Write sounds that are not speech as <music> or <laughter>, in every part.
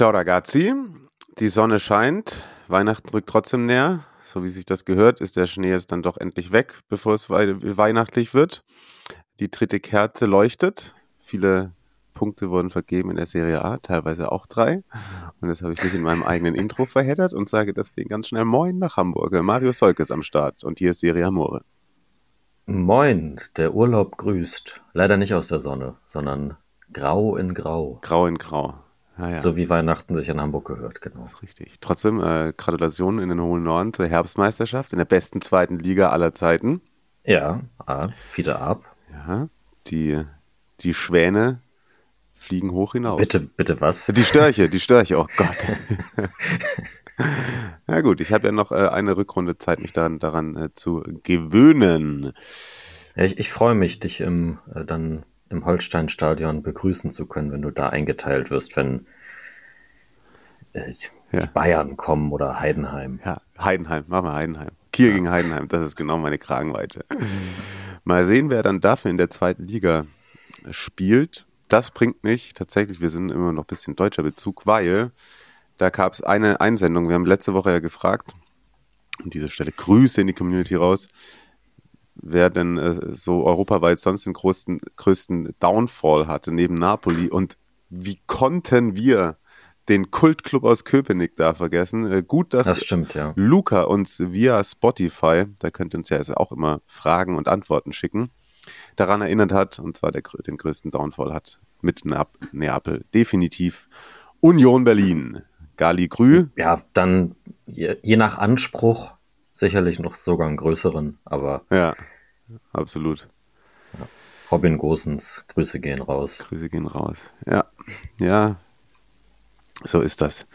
Ciao ragazzi, die Sonne scheint, Weihnachten rückt trotzdem näher. So wie sich das gehört, ist der Schnee jetzt dann doch endlich weg, bevor es wei weihnachtlich wird. Die dritte Kerze leuchtet. Viele Punkte wurden vergeben in der Serie A, teilweise auch drei. Und das habe ich mich in meinem eigenen Intro verheddert und sage deswegen ganz schnell Moin nach Hamburg. Mario Solke ist am Start und hier ist Serie Amore. Moin, der Urlaub grüßt. Leider nicht aus der Sonne, sondern grau in grau. Grau in grau. Ja, ja. So wie Weihnachten sich in Hamburg gehört, genau. richtig. Trotzdem, äh, Gratulation in den hohen Norden zur Herbstmeisterschaft in der besten zweiten Liga aller Zeiten. Ja, ah, wieder ab. Ja, die, die Schwäne fliegen hoch hinaus. Bitte, bitte was? Die Störche, die Störche, oh Gott. <laughs> ja gut, ich habe ja noch äh, eine Rückrunde Zeit, mich daran, daran äh, zu gewöhnen. Ja, ich, ich freue mich, dich im, äh, dann im Holsteinstadion begrüßen zu können, wenn du da eingeteilt wirst, wenn äh, die ja. Bayern kommen oder Heidenheim. Ja, Heidenheim, machen wir Heidenheim. Kiel ja. gegen Heidenheim, das ist genau meine Kragenweite. Mal sehen, wer dann dafür in der zweiten Liga spielt. Das bringt mich tatsächlich, wir sind immer noch ein bisschen deutscher Bezug, weil da gab es eine Einsendung. Wir haben letzte Woche ja gefragt, an dieser Stelle Grüße in die Community raus, wer denn äh, so europaweit sonst den größten, größten Downfall hatte neben Napoli und wie konnten wir den Kultclub aus Köpenick da vergessen. Äh, gut, dass das stimmt, ja. Luca uns via Spotify, da könnt ihr uns ja also auch immer Fragen und Antworten schicken, daran erinnert hat, und zwar der, den größten Downfall hat mit Neapel definitiv Union Berlin. Gali Grü. Ja, dann je, je nach Anspruch sicherlich noch sogar einen größeren, aber. Ja, absolut. Ja. Robin Gosens, Grüße gehen raus. Grüße gehen raus. Ja, ja, so ist das.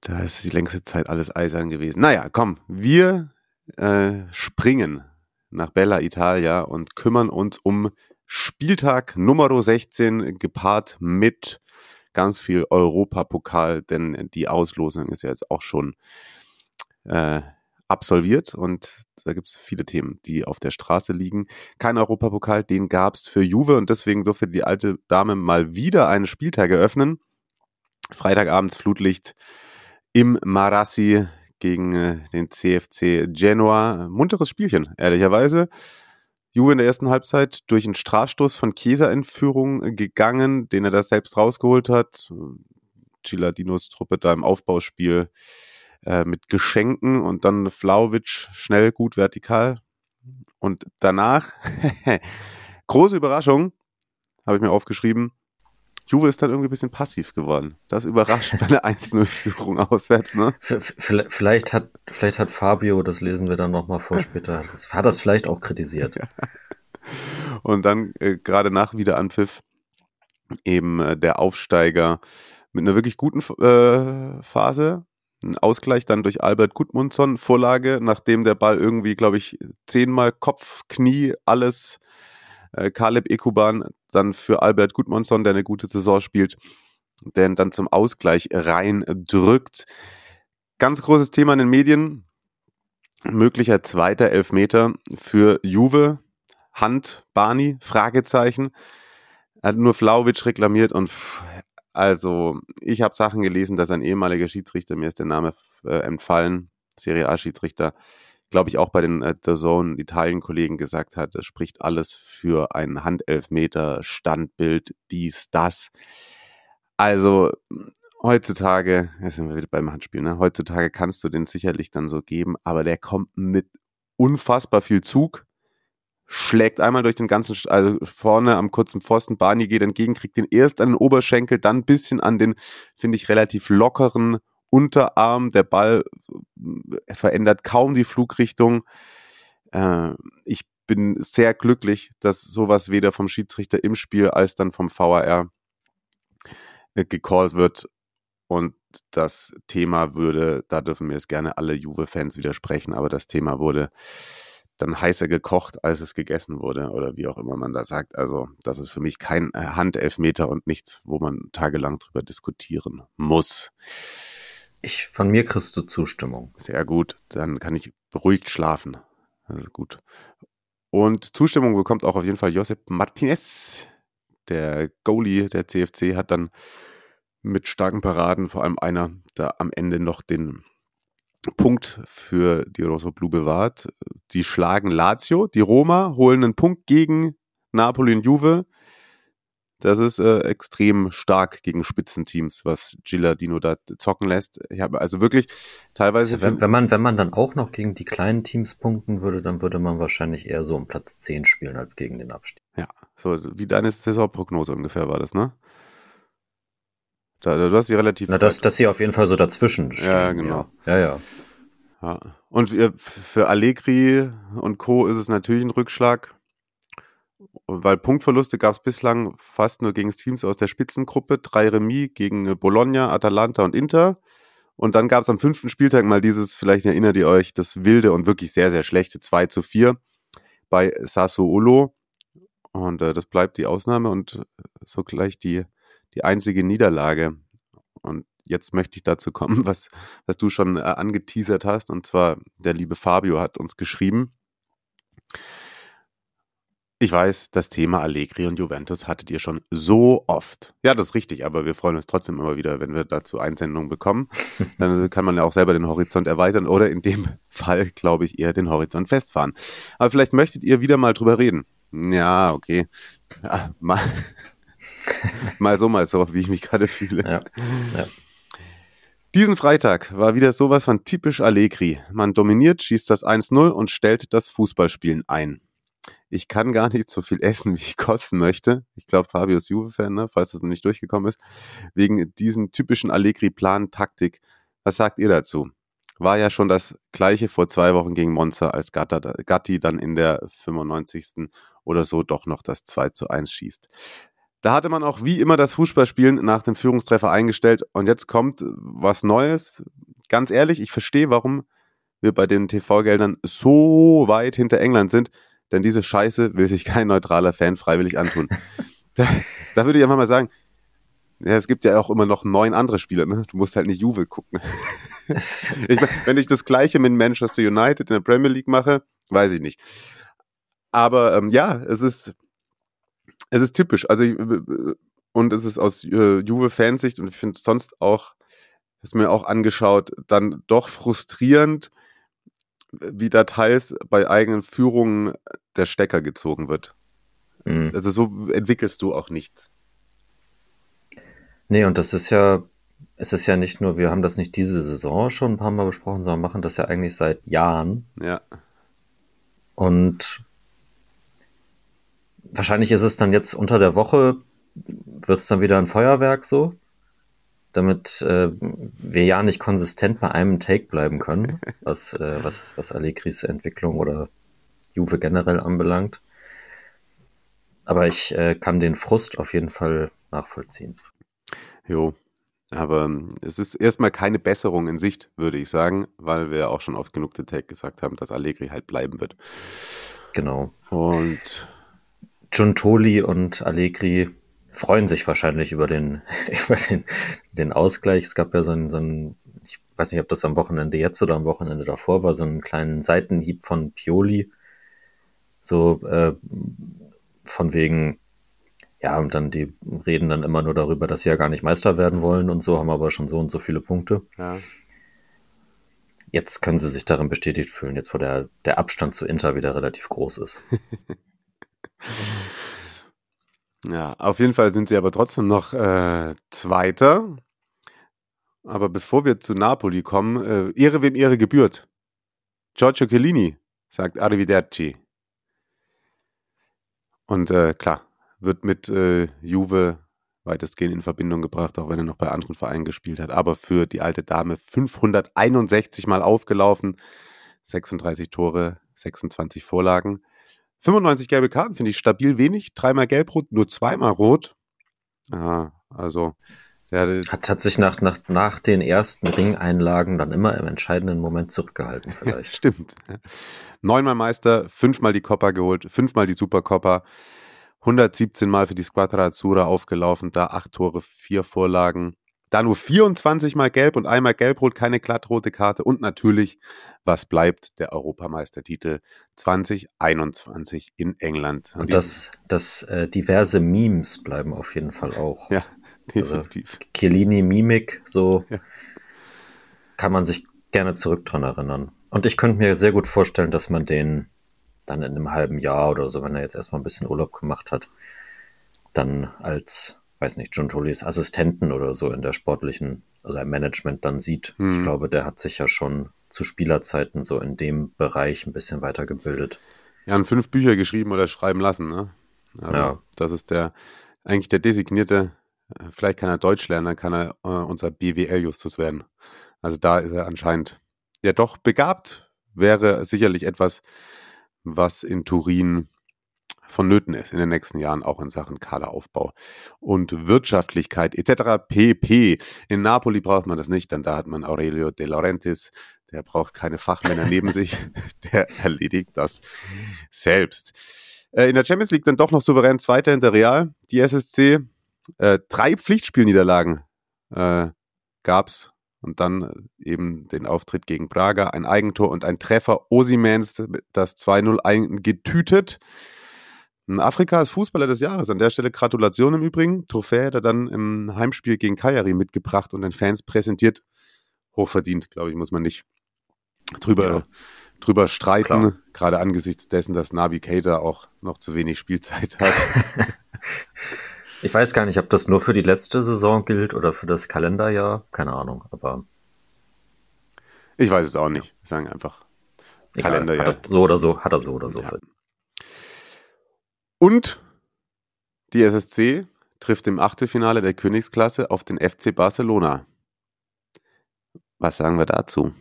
Da ist die längste Zeit alles eisern gewesen. Naja, komm, wir äh, springen nach Bella Italia und kümmern uns um Spieltag Nummer 16, gepaart mit ganz viel Europapokal, denn die Auslosung ist ja jetzt auch schon äh, absolviert und da gibt es viele Themen, die auf der Straße liegen. Kein Europapokal, den gab es für Juve und deswegen durfte die alte Dame mal wieder einen Spieltag eröffnen. Freitagabends Flutlicht im Marassi gegen äh, den CFC Genoa. Munteres Spielchen, ehrlicherweise. Juve in der ersten Halbzeit durch einen Strafstoß von Chiesa in Führung gegangen, den er da selbst rausgeholt hat. Giladinos Truppe da im Aufbauspiel äh, mit Geschenken und dann Flauwitsch schnell gut vertikal. Und danach, <laughs> große Überraschung, habe ich mir aufgeschrieben, Juve ist dann irgendwie ein bisschen passiv geworden. Das überrascht bei einer 1-0-Führung auswärts, ne? Vielleicht hat, vielleicht hat Fabio, das lesen wir dann nochmal vor später, das, hat das vielleicht auch kritisiert. <laughs> Und dann äh, gerade nach Wiederanpfiff eben äh, der Aufsteiger mit einer wirklich guten äh, Phase. Ein Ausgleich dann durch Albert Gudmundsson, Vorlage, nachdem der Ball irgendwie, glaube ich, zehnmal Kopf, Knie, alles äh, Kaleb Ekuban dann für Albert Gudmundsson, der eine gute Saison spielt, der dann zum Ausgleich rein drückt. Ganz großes Thema in den Medien. Möglicher zweiter Elfmeter für Juve. Hand, Bani, Fragezeichen. Hat nur Flauwitsch reklamiert und also ich habe Sachen gelesen, dass ein ehemaliger Schiedsrichter, mir ist der Name äh, entfallen, Serie A-Schiedsrichter, glaube ich, auch bei den äh, The Zone Italien-Kollegen gesagt hat, das spricht alles für einen Handelfmeter, Standbild, dies, das. Also heutzutage, jetzt sind wir wieder beim Handspiel, ne? Heutzutage kannst du den sicherlich dann so geben, aber der kommt mit unfassbar viel Zug, schlägt einmal durch den ganzen, also vorne am kurzen Pfosten, Barney geht entgegen, kriegt den erst an den Oberschenkel, dann ein bisschen an den, finde ich, relativ lockeren Unterarm. Der Ball äh, verändert kaum die Flugrichtung. Äh, ich bin sehr glücklich, dass sowas weder vom Schiedsrichter im Spiel als dann vom VAR äh, gecallt wird. Und das Thema würde, da dürfen mir jetzt gerne alle Juve-Fans widersprechen, aber das Thema wurde dann heißer gekocht, als es gegessen wurde oder wie auch immer man da sagt. Also das ist für mich kein äh, Handelfmeter und nichts, wo man tagelang drüber diskutieren muss. Ich, von mir kriegst du Zustimmung. Sehr gut, dann kann ich beruhigt schlafen. Ist gut. Und Zustimmung bekommt auch auf jeden Fall Josep Martinez. Der Goalie der CFC hat dann mit starken Paraden, vor allem einer, da am Ende noch den Punkt für die Rosso Blu bewahrt. Sie schlagen Lazio, die Roma holen einen Punkt gegen Napoli und Juve. Das ist äh, extrem stark gegen Spitzenteams, was Gilardino da zocken lässt. Ich habe also wirklich teilweise. Also wenn, wenn, man, wenn man dann auch noch gegen die kleinen Teams punkten würde, dann würde man wahrscheinlich eher so um Platz 10 spielen als gegen den Abstieg. Ja, so wie deine Saisonprognose ungefähr war das, ne? Da, du hast sie relativ. Na, dass, dass sie auf jeden Fall so dazwischen stehen. Ja, genau. Ja, ja. ja. ja. Und für Allegri und Co. ist es natürlich ein Rückschlag, weil Punktverluste gab es bislang fast nur gegen Teams aus der Spitzengruppe. Drei Remis gegen Bologna, Atalanta und Inter. Und dann gab es am fünften Spieltag mal dieses, vielleicht erinnert ihr euch, das wilde und wirklich sehr, sehr schlechte 2 zu 4 bei Sassuolo. Und äh, das bleibt die Ausnahme und sogleich die die einzige Niederlage. Und jetzt möchte ich dazu kommen, <laughs> was, was du schon äh, angeteasert hast. Und zwar, der liebe Fabio hat uns geschrieben. Ich weiß, das Thema Allegri und Juventus hattet ihr schon so oft. Ja, das ist richtig, aber wir freuen uns trotzdem immer wieder, wenn wir dazu Einsendungen bekommen. <laughs> Dann kann man ja auch selber den Horizont erweitern oder in dem <laughs> Fall, glaube ich, eher den Horizont festfahren. Aber vielleicht möchtet ihr wieder mal drüber reden. Ja, okay. Ja, mal, <laughs> mal so, mal so, wie ich mich gerade fühle. Ja, ja. Diesen Freitag war wieder sowas von typisch Allegri. Man dominiert, schießt das 1-0 und stellt das Fußballspielen ein. Ich kann gar nicht so viel essen, wie ich kosten möchte. Ich glaube, Fabio ist Juve-Fan, ne? falls das noch nicht durchgekommen ist. Wegen diesen typischen Allegri-Plan-Taktik. Was sagt ihr dazu? War ja schon das gleiche vor zwei Wochen gegen Monza, als Gatti dann in der 95. oder so doch noch das 2 zu 1 schießt. Da hatte man auch wie immer das Fußballspielen nach dem Führungstreffer eingestellt. Und jetzt kommt was Neues. Ganz ehrlich, ich verstehe, warum wir bei den TV-Geldern so weit hinter England sind. Denn diese Scheiße will sich kein neutraler Fan freiwillig antun. <laughs> da, da würde ich einfach mal sagen, ja, es gibt ja auch immer noch neun andere Spieler, ne? Du musst halt nicht Juve gucken. <laughs> ich, wenn ich das gleiche mit Manchester United in der Premier League mache, weiß ich nicht. Aber ähm, ja, es ist, es ist typisch. Also, und es ist aus äh, Juve-Fansicht und ich finde sonst auch, das mir auch angeschaut, dann doch frustrierend, wie da teils bei eigenen Führungen der Stecker gezogen wird. Mhm. Also so entwickelst du auch nichts. Nee, und das ist ja, es ist ja nicht nur, wir haben das nicht diese Saison schon ein paar Mal besprochen, sondern machen das ja eigentlich seit Jahren. Ja. Und wahrscheinlich ist es dann jetzt unter der Woche, wird es dann wieder ein Feuerwerk so, damit äh, wir ja nicht konsistent bei einem Take bleiben können, <laughs> was, äh, was, was Allegris Entwicklung oder Juve generell anbelangt. Aber ich äh, kann den Frust auf jeden Fall nachvollziehen. Jo, aber ähm, es ist erstmal keine Besserung in Sicht, würde ich sagen, weil wir auch schon oft genug den Take gesagt haben, dass Allegri halt bleiben wird. Genau. Und Giuntoli und Allegri freuen sich wahrscheinlich über den, <laughs> über den, den Ausgleich. Es gab ja so einen, so einen, ich weiß nicht, ob das am Wochenende jetzt oder am Wochenende davor war, so einen kleinen Seitenhieb von Pioli. So äh, von wegen, ja, und dann die reden dann immer nur darüber, dass sie ja gar nicht Meister werden wollen und so, haben aber schon so und so viele Punkte. Ja. Jetzt können sie sich darin bestätigt fühlen, jetzt wo der, der Abstand zu Inter wieder relativ groß ist. <laughs> Ja, auf jeden Fall sind sie aber trotzdem noch äh, Zweiter. Aber bevor wir zu Napoli kommen, äh, Ehre wem Ehre gebührt. Giorgio Chiellini sagt Arrivederci. Und äh, klar, wird mit äh, Juve weitestgehend in Verbindung gebracht, auch wenn er noch bei anderen Vereinen gespielt hat. Aber für die alte Dame 561 Mal aufgelaufen, 36 Tore, 26 Vorlagen. 95 gelbe Karten finde ich stabil wenig. Dreimal gelb-rot, nur zweimal rot. Ja, also Der hat, hat sich nach, nach, nach den ersten Ringeinlagen dann immer im entscheidenden Moment zurückgehalten, <laughs> vielleicht. Ja, stimmt. Neunmal Meister, fünfmal die Coppa geholt, fünfmal die Supercoppa, 117 Mal für die Squadra Azzurra aufgelaufen, da acht Tore, vier Vorlagen, da nur 24 Mal gelb und einmal gelb-rot, keine glattrote Karte und natürlich, was bleibt, der Europameistertitel 2021 in England. Und das, das äh, diverse Memes bleiben auf jeden Fall auch. Ja, also definitiv. Also, Chiellini-Mimik, so ja. kann man sich gerne zurück dran erinnern. Und ich könnte mir sehr gut vorstellen, dass man den dann in einem halben Jahr oder so, wenn er jetzt erstmal ein bisschen Urlaub gemacht hat, dann als weiß nicht, John Tollys Assistenten oder so in der sportlichen oder im Management dann sieht. Mhm. Ich glaube, der hat sich ja schon zu Spielerzeiten so in dem Bereich ein bisschen weitergebildet. Ja, und fünf Bücher geschrieben oder schreiben lassen, ne? Aber ja. Das ist der, eigentlich der designierte, äh, vielleicht kann er Deutsch lernen, dann kann er äh, unser BWL-Justus werden. Also da ist er anscheinend ja doch begabt, wäre sicherlich etwas, was in Turin vonnöten ist in den nächsten Jahren, auch in Sachen Kaderaufbau und Wirtschaftlichkeit etc. pp. In Napoli braucht man das nicht, denn da hat man Aurelio De Laurentiis, der braucht keine Fachmänner neben sich, <laughs> der erledigt das selbst. Äh, in der Champions League dann doch noch souverän Zweiter hinter Real, die SSC. Äh, drei Pflichtspielniederlagen äh, gab's und dann eben den Auftritt gegen Braga, ein Eigentor und ein Treffer. Osimens das 2-0 eingetütet. Afrika ist Fußballer des Jahres. An der Stelle Gratulation im Übrigen. Trophäe hat er dann im Heimspiel gegen Kajari mitgebracht und den Fans präsentiert. Hochverdient, glaube ich, muss man nicht drüber, ja. drüber streiten. Klar. Gerade angesichts dessen, dass Navi Keita auch noch zu wenig Spielzeit hat. <laughs> ich weiß gar nicht, ob das nur für die letzte Saison gilt oder für das Kalenderjahr. Keine Ahnung, aber. Ich weiß es auch nicht. Ja. Sagen einfach Egal, Kalenderjahr. so oder so, hat er so oder so. Ja. Und die SSC trifft im Achtelfinale der Königsklasse auf den FC Barcelona. Was sagen wir dazu?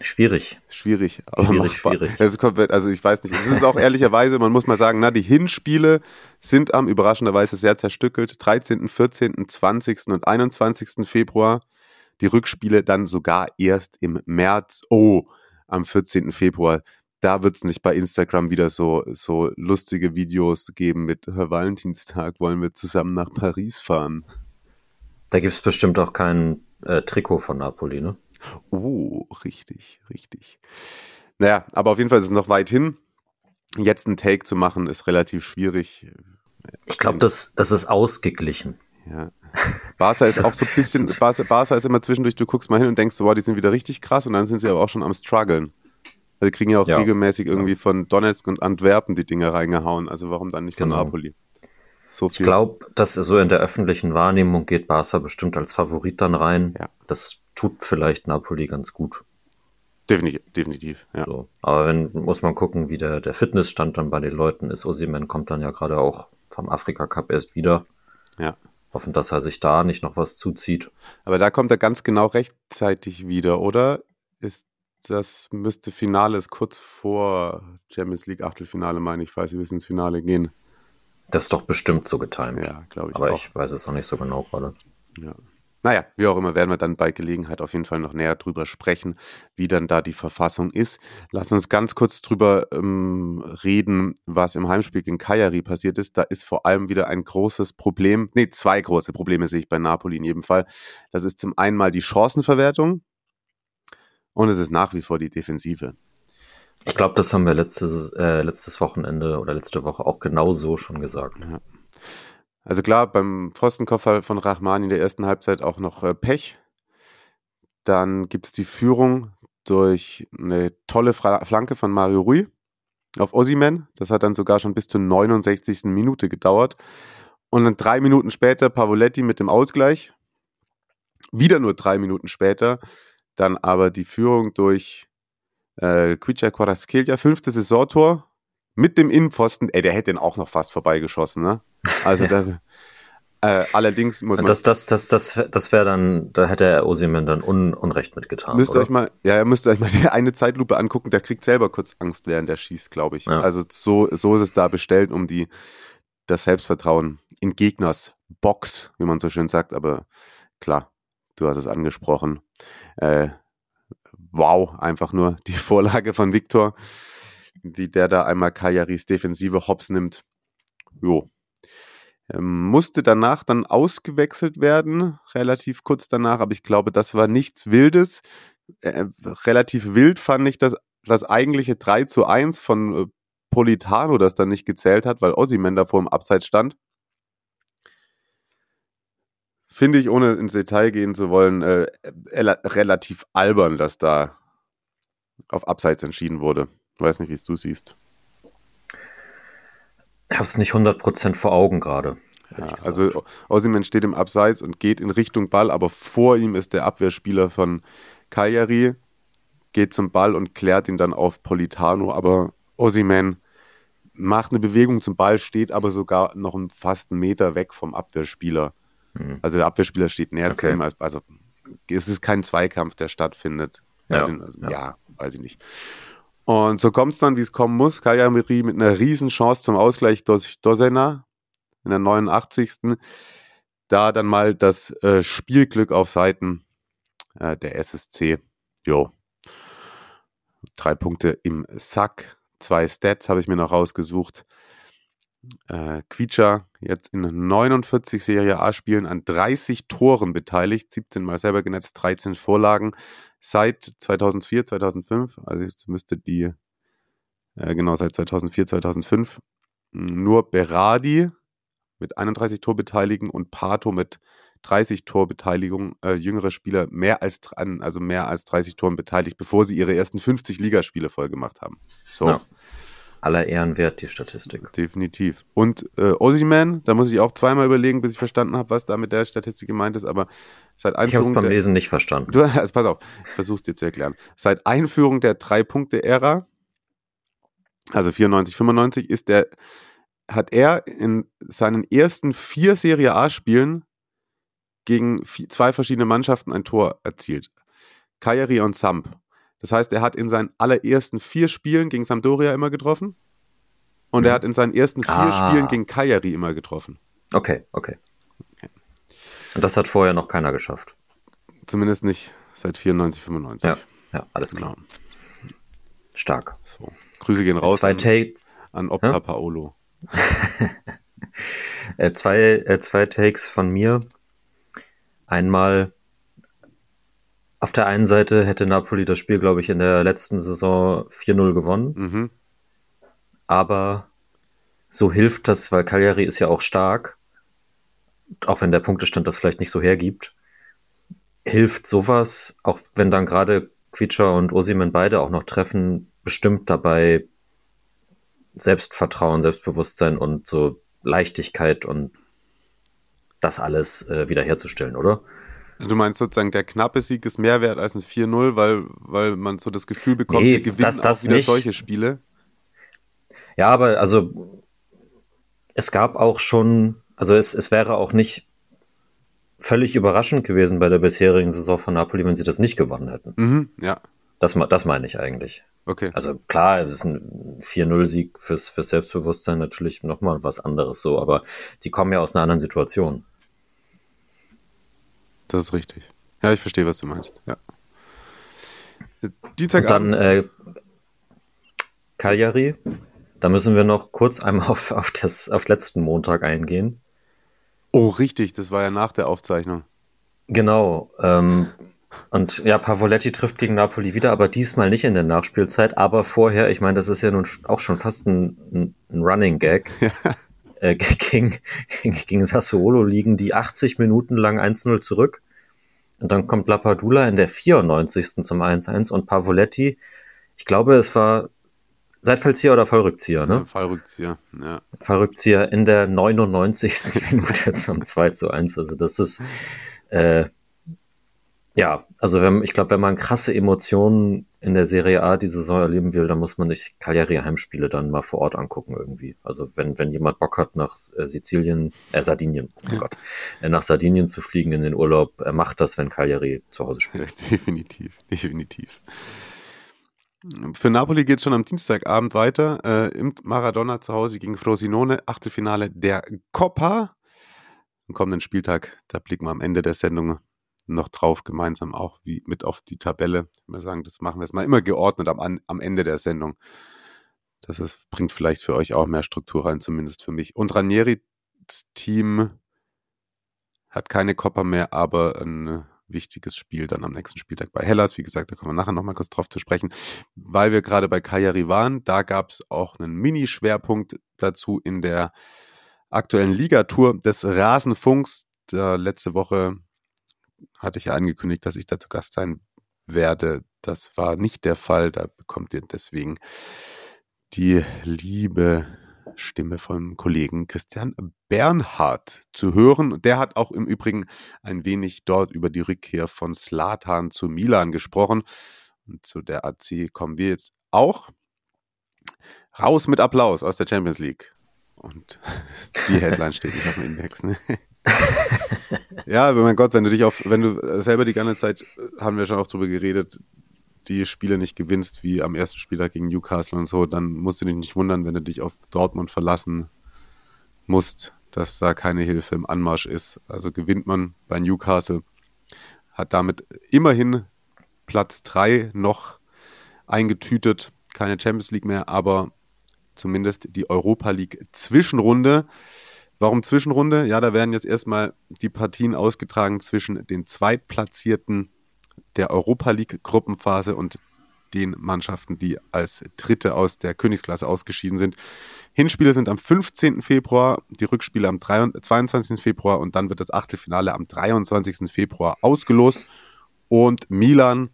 Schwierig. Schwierig. Aber schwierig, schwierig. Also, also ich weiß nicht. Es ist auch ehrlicherweise, man muss mal sagen, na, die Hinspiele sind am überraschenderweise sehr zerstückelt. 13., 14., 20. und 21. Februar. Die Rückspiele dann sogar erst im März. Oh, am 14. Februar da wird es nicht bei Instagram wieder so, so lustige Videos geben mit Herr Valentinstag, wollen wir zusammen nach Paris fahren. Da gibt es bestimmt auch kein äh, Trikot von Napoli, ne? Oh, richtig, richtig. Naja, aber auf jeden Fall ist es noch weit hin. Jetzt einen Take zu machen, ist relativ schwierig. Ich glaube, das, das ist ausgeglichen. Ja. Barca ist <laughs> auch so ein bisschen, Barca, Barca ist immer zwischendurch, du guckst mal hin und denkst wow, die sind wieder richtig krass und dann sind sie aber auch schon am struggeln. Also kriegen ja auch ja. regelmäßig irgendwie von Donetsk und Antwerpen die Dinge reingehauen. Also warum dann nicht genau. von Napoli? So. Ich glaube, dass so in der öffentlichen Wahrnehmung geht Barca bestimmt als Favorit dann rein. Ja. Das tut vielleicht Napoli ganz gut. Definitiv, definitiv, ja. So. Aber wenn, muss man gucken, wie der, der Fitnessstand dann bei den Leuten ist. Osimen kommt dann ja gerade auch vom Afrika Cup erst wieder. Ja. Hoffen, dass er sich da nicht noch was zuzieht. Aber da kommt er ganz genau rechtzeitig wieder, oder? Ist das müsste Finale ist kurz vor Champions League Achtelfinale, meine ich, falls sie bis ins Finale gehen. Das ist doch bestimmt so getimt. Ja, glaube ich. Aber auch. ich weiß es auch nicht so genau gerade. Ja. Naja, wie auch immer, werden wir dann bei Gelegenheit auf jeden Fall noch näher drüber sprechen, wie dann da die Verfassung ist. Lass uns ganz kurz drüber ähm, reden, was im Heimspiel gegen Cagliari passiert ist. Da ist vor allem wieder ein großes Problem, nee, zwei große Probleme sehe ich bei Napoli in jedem Fall. Das ist zum einen mal die Chancenverwertung. Und es ist nach wie vor die Defensive. Ich glaube, das haben wir letztes, äh, letztes Wochenende oder letzte Woche auch genau so schon gesagt. Ja. Also klar, beim Pfostenkoffer von Rahmani in der ersten Halbzeit auch noch äh, Pech. Dann gibt es die Führung durch eine tolle Fra Flanke von Mario Rui auf Osimen. Das hat dann sogar schon bis zur 69. Minute gedauert. Und dann drei Minuten später Pavoletti mit dem Ausgleich. Wieder nur drei Minuten später dann aber die Führung durch äh, Quicha Quaraskelia, fünfte Saisontor mit dem Innenpfosten. Ey, der hätte den auch noch fast vorbeigeschossen, ne? Also <laughs> da, äh, allerdings muss man. Das, das, das, das, das wäre dann, da hätte er Osimen dann un, Unrecht mitgetan. Müsst ihr euch mal, ja, ihr müsst euch mal <laughs> die eine Zeitlupe angucken, der kriegt selber kurz Angst, während der schießt, glaube ich. Ja. Also so, so ist es da bestellt, um die, das Selbstvertrauen in Gegners Box, wie man so schön sagt, aber klar, du hast es angesprochen. Äh, wow, einfach nur <laughs> die Vorlage von Viktor, wie der da einmal Kajaris defensive Hops nimmt. Jo. Ähm, musste danach dann ausgewechselt werden, relativ kurz danach, aber ich glaube, das war nichts Wildes. Äh, relativ wild fand ich das, das eigentliche 3 zu 1 von äh, Politano, das dann nicht gezählt hat, weil Ossiman da vor dem Abseits stand. Finde ich, ohne ins Detail gehen zu wollen, äh, relativ albern, dass da auf Abseits entschieden wurde. Ich weiß nicht, wie es du siehst. Ich habe es nicht 100% vor Augen gerade. Ja, also Ossiman steht im Abseits und geht in Richtung Ball, aber vor ihm ist der Abwehrspieler von Cagliari, geht zum Ball und klärt ihn dann auf Politano, aber Ossiman macht eine Bewegung zum Ball, steht aber sogar noch fast einen Meter weg vom Abwehrspieler. Mhm. Also der Abwehrspieler steht näher okay. zu ihm. Als, also es ist kein Zweikampf, der stattfindet. Ja, den, also, ja. ja, weiß ich nicht. Und so kommt es dann, wie es kommen muss. Kayamiri mit einer riesen Chance zum Ausgleich durch Dosena in der 89. Da dann mal das äh, Spielglück auf Seiten äh, der SSC. Jo. Drei Punkte im Sack. Zwei Stats habe ich mir noch rausgesucht. Äh, Quietscher jetzt in 49 Serie A-Spielen an 30 Toren beteiligt, 17 Mal selber genetzt, 13 Vorlagen seit 2004, 2005. Also jetzt müsste die, äh, genau, seit 2004, 2005. Nur Berardi mit 31 Torbeteiligung und Pato mit 30 Torbeteiligung, äh, jüngere Spieler mehr als, also mehr als 30 Toren beteiligt, bevor sie ihre ersten 50 Ligaspiele voll gemacht haben. So. Ja aller Ehren wert, die Statistik. Definitiv. Und äh, Ossiman, da muss ich auch zweimal überlegen, bis ich verstanden habe, was da mit der Statistik gemeint ist, aber seit Einführung. Ich habe es beim Lesen nicht verstanden. Du, <laughs> also pass auf, ich versuche es dir zu erklären. Seit Einführung der Drei-Punkte-Ära, also 94, 95, ist der, hat er in seinen ersten vier Serie A-Spielen gegen vier, zwei verschiedene Mannschaften ein Tor erzielt. Kayari und Samp. Das heißt, er hat in seinen allerersten vier Spielen gegen Sampdoria immer getroffen. Und mhm. er hat in seinen ersten vier ah. Spielen gegen Cagliari immer getroffen. Okay, okay, okay. Und das hat vorher noch keiner geschafft. Zumindest nicht seit 94, 95. Ja, ja alles klar. Genau. Stark. So. Grüße gehen raus zwei an, an Opta ja? Paolo. <laughs> äh, zwei, äh, zwei Takes von mir. Einmal auf der einen Seite hätte Napoli das Spiel, glaube ich, in der letzten Saison 4-0 gewonnen. Mhm. Aber so hilft das, weil Cagliari ist ja auch stark, auch wenn der Punktestand das vielleicht nicht so hergibt, hilft sowas, auch wenn dann gerade Quietscher und Osimen beide auch noch treffen, bestimmt dabei Selbstvertrauen, Selbstbewusstsein und so Leichtigkeit und das alles äh, wiederherzustellen, oder? Du meinst sozusagen, der knappe Sieg ist mehr wert als ein 4-0, weil, weil man so das Gefühl bekommt, nee, wir gewinnen das, das auch wieder nicht. solche Spiele? Ja, aber also es gab auch schon, also es, es wäre auch nicht völlig überraschend gewesen bei der bisherigen Saison von Napoli, wenn sie das nicht gewonnen hätten. Mhm, ja. Das, das meine ich eigentlich. Okay. Also klar, es ist ein 4-0-Sieg fürs, fürs Selbstbewusstsein natürlich nochmal was anderes so, aber die kommen ja aus einer anderen Situation. Das ist richtig. Ja, ich verstehe, was du meinst. Ja. Dienstag dann äh, Cagliari. Da müssen wir noch kurz einmal auf, auf, das, auf letzten Montag eingehen. Oh, richtig, das war ja nach der Aufzeichnung. Genau. Ähm, und ja, Pavoletti trifft gegen Napoli wieder, aber diesmal nicht in der Nachspielzeit. Aber vorher, ich meine, das ist ja nun auch schon fast ein, ein Running Gag. Ja. Äh, <laughs> gegen, gegen Sassuolo liegen die 80 Minuten lang 1-0 zurück. Und dann kommt Lapadula in der 94. zum 1-1 und Pavoletti, ich glaube, es war Seitfallzieher oder Fallrückzieher, ne? Fallrückzieher, ja. Fallrückzieher in der 99. <laughs> Minute zum 2 zu 1. Also das ist, äh, ja, also wenn, ich glaube, wenn man krasse Emotionen in der Serie A die Saison erleben will, dann muss man sich Cagliari Heimspiele dann mal vor Ort angucken irgendwie. Also wenn, wenn jemand Bock hat, nach äh, Sizilien, äh, Sardinien, oh Gott, äh, nach Sardinien zu fliegen in den Urlaub, er macht das, wenn Cagliari zu Hause spielt. Ja, <laughs> definitiv, definitiv. Für Napoli geht es schon am Dienstagabend weiter. Äh, Im Maradona zu Hause gegen Frosinone, Achtelfinale der Coppa. am kommenden Spieltag, da blicken wir am Ende der Sendung noch drauf, gemeinsam auch wie mit auf die Tabelle. Wir sagen, das machen wir jetzt mal immer geordnet am, am Ende der Sendung. Das ist, bringt vielleicht für euch auch mehr Struktur rein, zumindest für mich. Und Ranieris Team hat keine Kopper mehr, aber ein wichtiges Spiel dann am nächsten Spieltag bei Hellas. Wie gesagt, da kommen wir nachher nochmal kurz drauf zu sprechen. Weil wir gerade bei Kajari waren, da gab es auch einen Mini-Schwerpunkt dazu in der aktuellen Ligatour des Rasenfunks. Da letzte Woche hatte ich ja angekündigt, dass ich da zu Gast sein werde. Das war nicht der Fall. Da bekommt ihr deswegen die liebe Stimme vom Kollegen Christian Bernhard zu hören. Der hat auch im Übrigen ein wenig dort über die Rückkehr von Slatan zu Milan gesprochen. Und zu der AC kommen wir jetzt auch. Raus mit Applaus aus der Champions League. Und <laughs> die Headline steht nicht auf dem Index. Ne? Ja, mein Gott, wenn du dich auf, wenn du selber die ganze Zeit, haben wir schon auch drüber geredet, die Spiele nicht gewinnst, wie am ersten Spieltag gegen Newcastle und so, dann musst du dich nicht wundern, wenn du dich auf Dortmund verlassen musst, dass da keine Hilfe im Anmarsch ist. Also gewinnt man bei Newcastle, hat damit immerhin Platz 3 noch eingetütet, keine Champions League mehr, aber zumindest die Europa League Zwischenrunde. Warum Zwischenrunde? Ja, da werden jetzt erstmal die Partien ausgetragen zwischen den zweitplatzierten der Europa League Gruppenphase und den Mannschaften, die als Dritte aus der Königsklasse ausgeschieden sind. Hinspiele sind am 15. Februar, die Rückspiele am 22. Februar und dann wird das Achtelfinale am 23. Februar ausgelost. Und Milan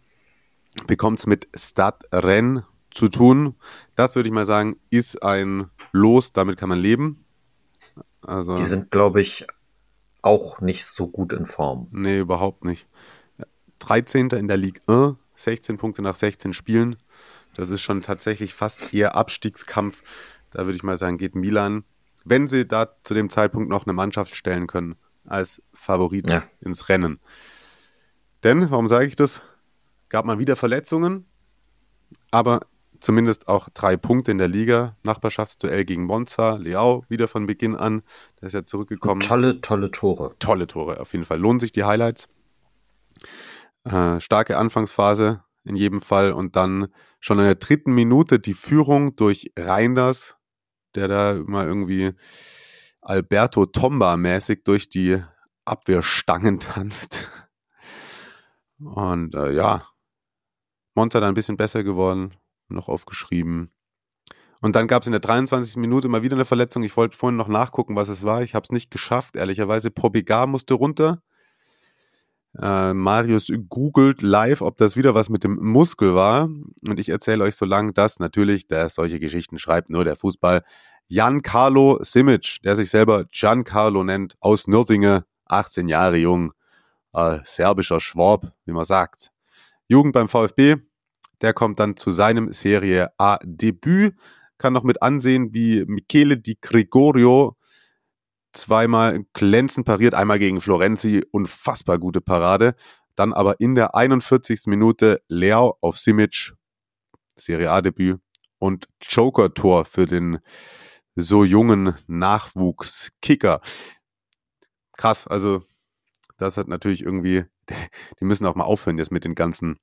bekommt es mit Stade Rennes zu tun. Das würde ich mal sagen, ist ein Los, damit kann man leben. Also, die sind, glaube ich, auch nicht so gut in Form. Nee, überhaupt nicht. 13. in der Ligue 1, 16 Punkte nach 16 Spielen. Das ist schon tatsächlich fast eher Abstiegskampf. Da würde ich mal sagen, geht Milan, wenn sie da zu dem Zeitpunkt noch eine Mannschaft stellen können, als Favorit ja. ins Rennen. Denn, warum sage ich das? Gab mal wieder Verletzungen, aber zumindest auch drei Punkte in der Liga. Nachbarschaftsduell gegen Monza, Leao wieder von Beginn an. Der ist ja zurückgekommen. tolle, tolle Tore. Tolle Tore, auf jeden Fall. Lohnen sich die Highlights. Äh, starke Anfangsphase in jedem Fall und dann schon in der dritten Minute die Führung durch Reinders, der da mal irgendwie Alberto Tomba-mäßig durch die Abwehrstangen <laughs> tanzt. Und äh, ja, Monza dann ein bisschen besser geworden, noch aufgeschrieben. Und dann gab es in der 23. Minute mal wieder eine Verletzung. Ich wollte vorhin noch nachgucken, was es war. Ich habe es nicht geschafft, ehrlicherweise. Probigar musste runter. Äh, Marius googelt live, ob das wieder was mit dem Muskel war. Und ich erzähle euch so lang, dass natürlich, der solche Geschichten schreibt, nur der Fußball. Giancarlo Simic, der sich selber Giancarlo nennt, aus Nürtinge, 18 Jahre jung, äh, serbischer Schwab, wie man sagt. Jugend beim VfB, der kommt dann zu seinem Serie A-Debüt, kann noch mit ansehen, wie Michele Di Gregorio zweimal glänzend pariert, einmal gegen Florenzi, unfassbar gute Parade. Dann aber in der 41. Minute Leao auf Simic, Serie A-Debüt und Joker-Tor für den so jungen Nachwuchskicker. Krass, also das hat natürlich irgendwie, <laughs> die müssen auch mal aufhören jetzt mit den ganzen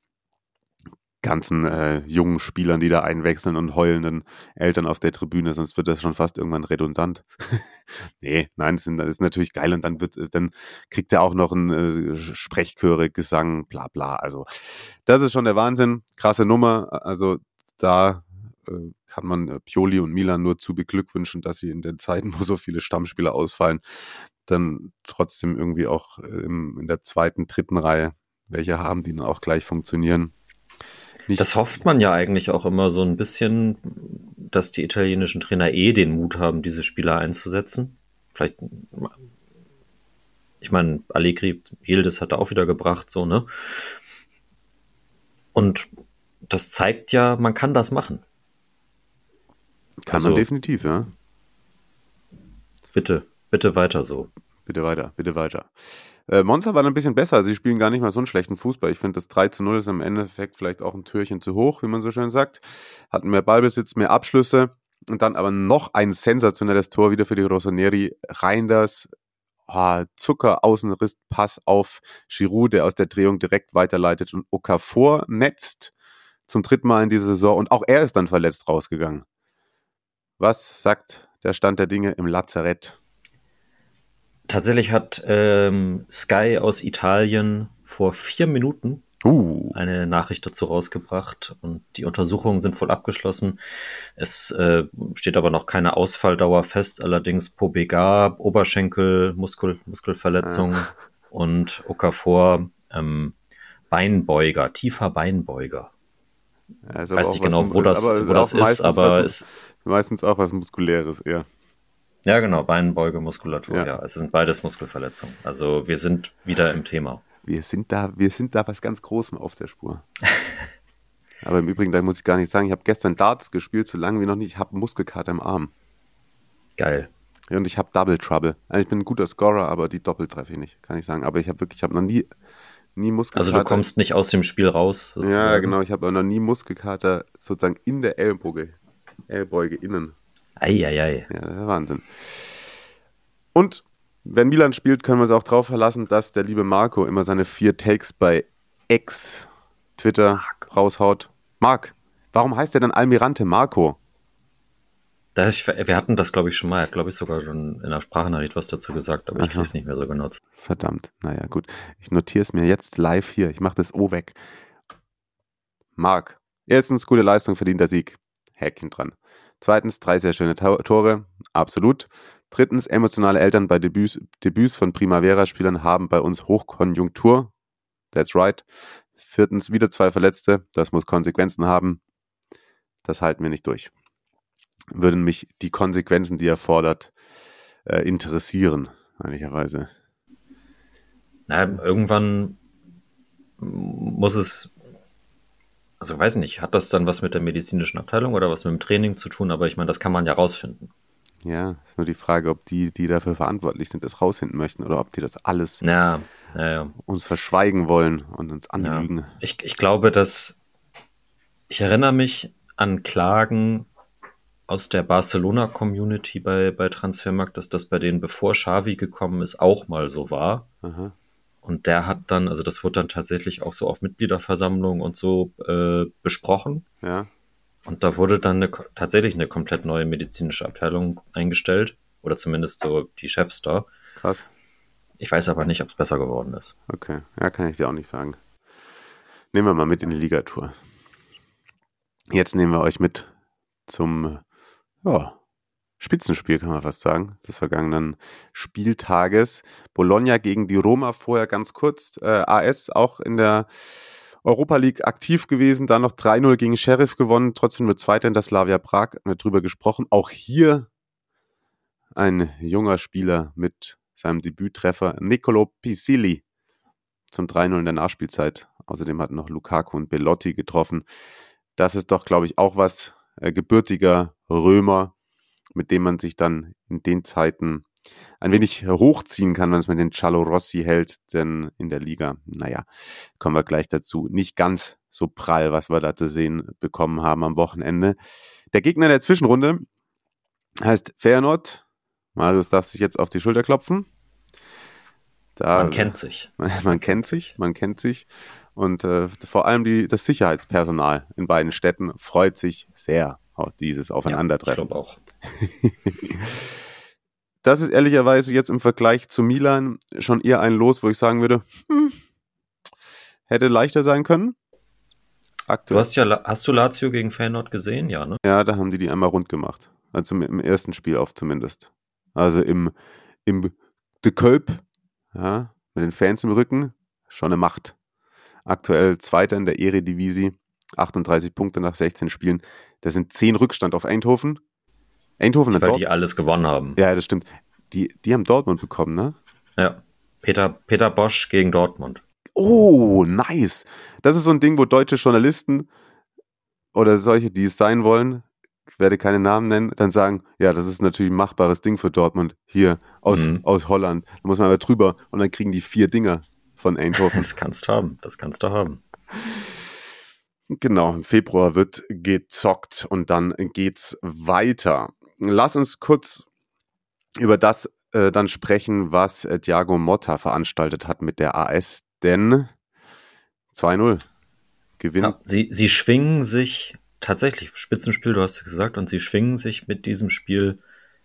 ganzen äh, jungen Spielern, die da einwechseln und heulenden Eltern auf der Tribüne, sonst wird das schon fast irgendwann redundant. <laughs> nee, nein, das ist natürlich geil und dann wird, dann kriegt er auch noch einen äh, Sprechchöre, Gesang, bla bla. Also das ist schon der Wahnsinn, krasse Nummer. Also da äh, kann man äh, Pioli und Milan nur zu beglückwünschen, dass sie in den Zeiten, wo so viele Stammspieler ausfallen, dann trotzdem irgendwie auch äh, im, in der zweiten, dritten Reihe welche haben, die dann auch gleich funktionieren. Nicht das hofft man ja eigentlich auch immer so ein bisschen, dass die italienischen Trainer eh den Mut haben, diese Spieler einzusetzen. Vielleicht, ich meine, Allegri, Yildiz hat er auch wieder gebracht, so, ne? Und das zeigt ja, man kann das machen. Kann also, man definitiv, ja. Bitte, bitte weiter so. Bitte weiter, bitte weiter. Äh, Monza war ein bisschen besser. Sie spielen gar nicht mal so einen schlechten Fußball. Ich finde, das 3 zu 0 ist im Endeffekt vielleicht auch ein Türchen zu hoch, wie man so schön sagt. Hatten mehr Ballbesitz, mehr Abschlüsse und dann aber noch ein sensationelles Tor wieder für die Rossoneri. Reinders oh, Zucker Außenriss Pass auf Giroud, der aus der Drehung direkt weiterleitet und Okafor netzt zum dritten Mal in dieser Saison und auch er ist dann verletzt rausgegangen. Was sagt der Stand der Dinge im Lazarett? Tatsächlich hat ähm, Sky aus Italien vor vier Minuten Uh. eine Nachricht dazu rausgebracht und die Untersuchungen sind voll abgeschlossen. Es äh, steht aber noch keine Ausfalldauer fest, allerdings Pobega, Oberschenkel, Muskel, Muskelverletzung Ah. und Okafor, ähm, Beinbeuger, tiefer Beinbeuger. Ja, ist Ich weiß nicht genau, wo das, wo das ist, meistens aber es, meistens auch was Muskuläres eher. Ja genau, Beinbeuge, Muskulatur, Ja. ja. Es sind beides Muskelverletzungen. Also wir sind wieder im Thema. Wir sind da, wir sind da was ganz Großem auf der Spur. <laughs> aber im Übrigen, da muss ich gar nicht sagen, ich habe gestern Darts gespielt, so lange wie noch nicht. Ich habe Muskelkater im Arm. Geil. Und ich habe Double Trouble. Also ich bin ein guter Scorer, aber die Doppel treffe ich nicht, kann ich sagen. Aber ich habe wirklich, ich habe noch nie, nie Muskelkater. Also du kommst nicht aus dem Spiel raus. Ja, sozusagen. genau. Ich habe noch nie Muskelkater sozusagen in der Ellboge, Ellbeuge innen. Eieiei. Ja, der Wahnsinn. Und wenn Milan spielt, können wir uns auch darauf verlassen, dass der liebe Marco immer seine vier Takes bei X Twitter raushaut. Marc, warum heißt der dann Almirante Marco? Das ist, wir hatten das, glaube ich, schon mal. Er hat, glaube ich, sogar schon in der Sprachnachricht was dazu gesagt, aber ich Aha. kriege es nicht mehr so genutzt. Verdammt. Naja, gut. Ich notiere es mir jetzt live hier. Ich mache das O weg. Marc. Erstens, gute Leistung, verdienter Sieg. Häkchen dran. Zweitens, drei sehr schöne Tore. Absolut. Drittens, emotionale Eltern bei Debüts, Debüts von Primavera-Spielern haben bei uns Hochkonjunktur. That's right. Viertens, wieder zwei Verletzte. Das muss Konsequenzen haben. Das halten wir nicht durch. Würden mich die Konsequenzen, die er fordert, äh, interessieren, ehrlicherweise. Na, irgendwann muss es, also weiß nicht, hat das dann was mit der medizinischen Abteilung oder was mit dem Training zu tun? Aber ich meine, das kann man ja rausfinden. Ja, ist nur die Frage, ob die, die dafür verantwortlich sind, das rausfinden möchten oder ob die das alles Ja, ja, ja. uns verschweigen wollen und uns anlügen. Ich, ich glaube, dass ich erinnere mich an Klagen aus der Barcelona-Community bei, bei Transfermarkt, dass das bei denen, bevor Xavi gekommen ist, auch mal so war. Aha. Und der hat dann, also das wurde dann tatsächlich auch so auf Mitgliederversammlungen und so äh, besprochen. Ja, Und da wurde dann eine, tatsächlich eine komplett neue medizinische Abteilung eingestellt. Oder zumindest so die Chefs da. krass. Ich weiß aber nicht, ob es besser geworden ist. Okay, ja, kann ich dir auch nicht sagen. Nehmen wir mal mit in die Ligatour. Jetzt nehmen wir euch mit zum ja, Spitzenspiel, kann man fast sagen, des vergangenen Spieltages. Bologna gegen die Roma vorher ganz kurz. Äh, AS auch in der Europa League aktiv gewesen, dann noch 3-0 gegen Sheriff gewonnen, trotzdem nur Zweiter in der Slavia Prag, wir drüber gesprochen. Auch hier ein junger Spieler mit seinem Debüttreffer, Nicolo Pisilli, zum 3-0 in der Nachspielzeit. Außerdem hat noch Lukaku und Bellotti getroffen. Das ist doch, glaube ich, auch was äh, gebürtiger Römer, mit dem man sich dann in den Zeiten ein wenig hochziehen kann, wenn es mit den Cialo Rossi hält, denn in der Liga, naja, kommen wir gleich dazu, nicht ganz so prall, was wir da zu sehen bekommen haben am Wochenende. Der Gegner der Zwischenrunde heißt Feyenoord. Marius darf sich jetzt auf die Schulter klopfen. Da, Man kennt sich. man, <laughs> man kennt sich, man kennt sich. Und äh, vor allem die, das Sicherheitspersonal in beiden Städten freut sich sehr dieses Ja, ich Aufeinandertreffen. glaube auch. <laughs> das ist ehrlicherweise jetzt im Vergleich zu Milan schon eher ein Los, wo ich sagen würde, hm, hätte leichter sein können. Du Aktuell. hast ja, hast du Lazio gegen Feyenoord gesehen? Ja, ne? Ja, da haben die die einmal rund gemacht. Also im, ersten Spiel auf zumindest. Also im, im De Kölp, ja, mit den Fans im Rücken, schon eine Macht. Aktuell Zweiter in der Eredivisie, 38 Punkte nach 16 Spielen. Das sind 10 Rückstand auf Eindhoven. Eindhoven hat Weil Dort die alles gewonnen haben. Ja, das stimmt. Die, die haben Dortmund bekommen, ne? Ja. Peter, Peter Bosch gegen Dortmund. Oh, nice. Das ist so ein Ding, wo deutsche Journalisten oder solche, die es sein wollen, ich werde keine Namen nennen, dann sagen, ja, das ist natürlich ein machbares Ding für Dortmund. Hier aus, Mhm. aus Holland. Da muss man aber drüber und dann kriegen die vier Dinger von Eindhoven. Das kannst du haben. Das kannst du haben. Genau, im Februar wird gezockt und dann geht's weiter. Lass uns kurz über das äh, dann sprechen, was äh, Thiago Motta veranstaltet hat mit der AS, denn 2-0 Gewinn. Ja, sie, sie schwingen sich tatsächlich, Spitzenspiel, du hast es gesagt, und sie schwingen sich mit diesem Spiel,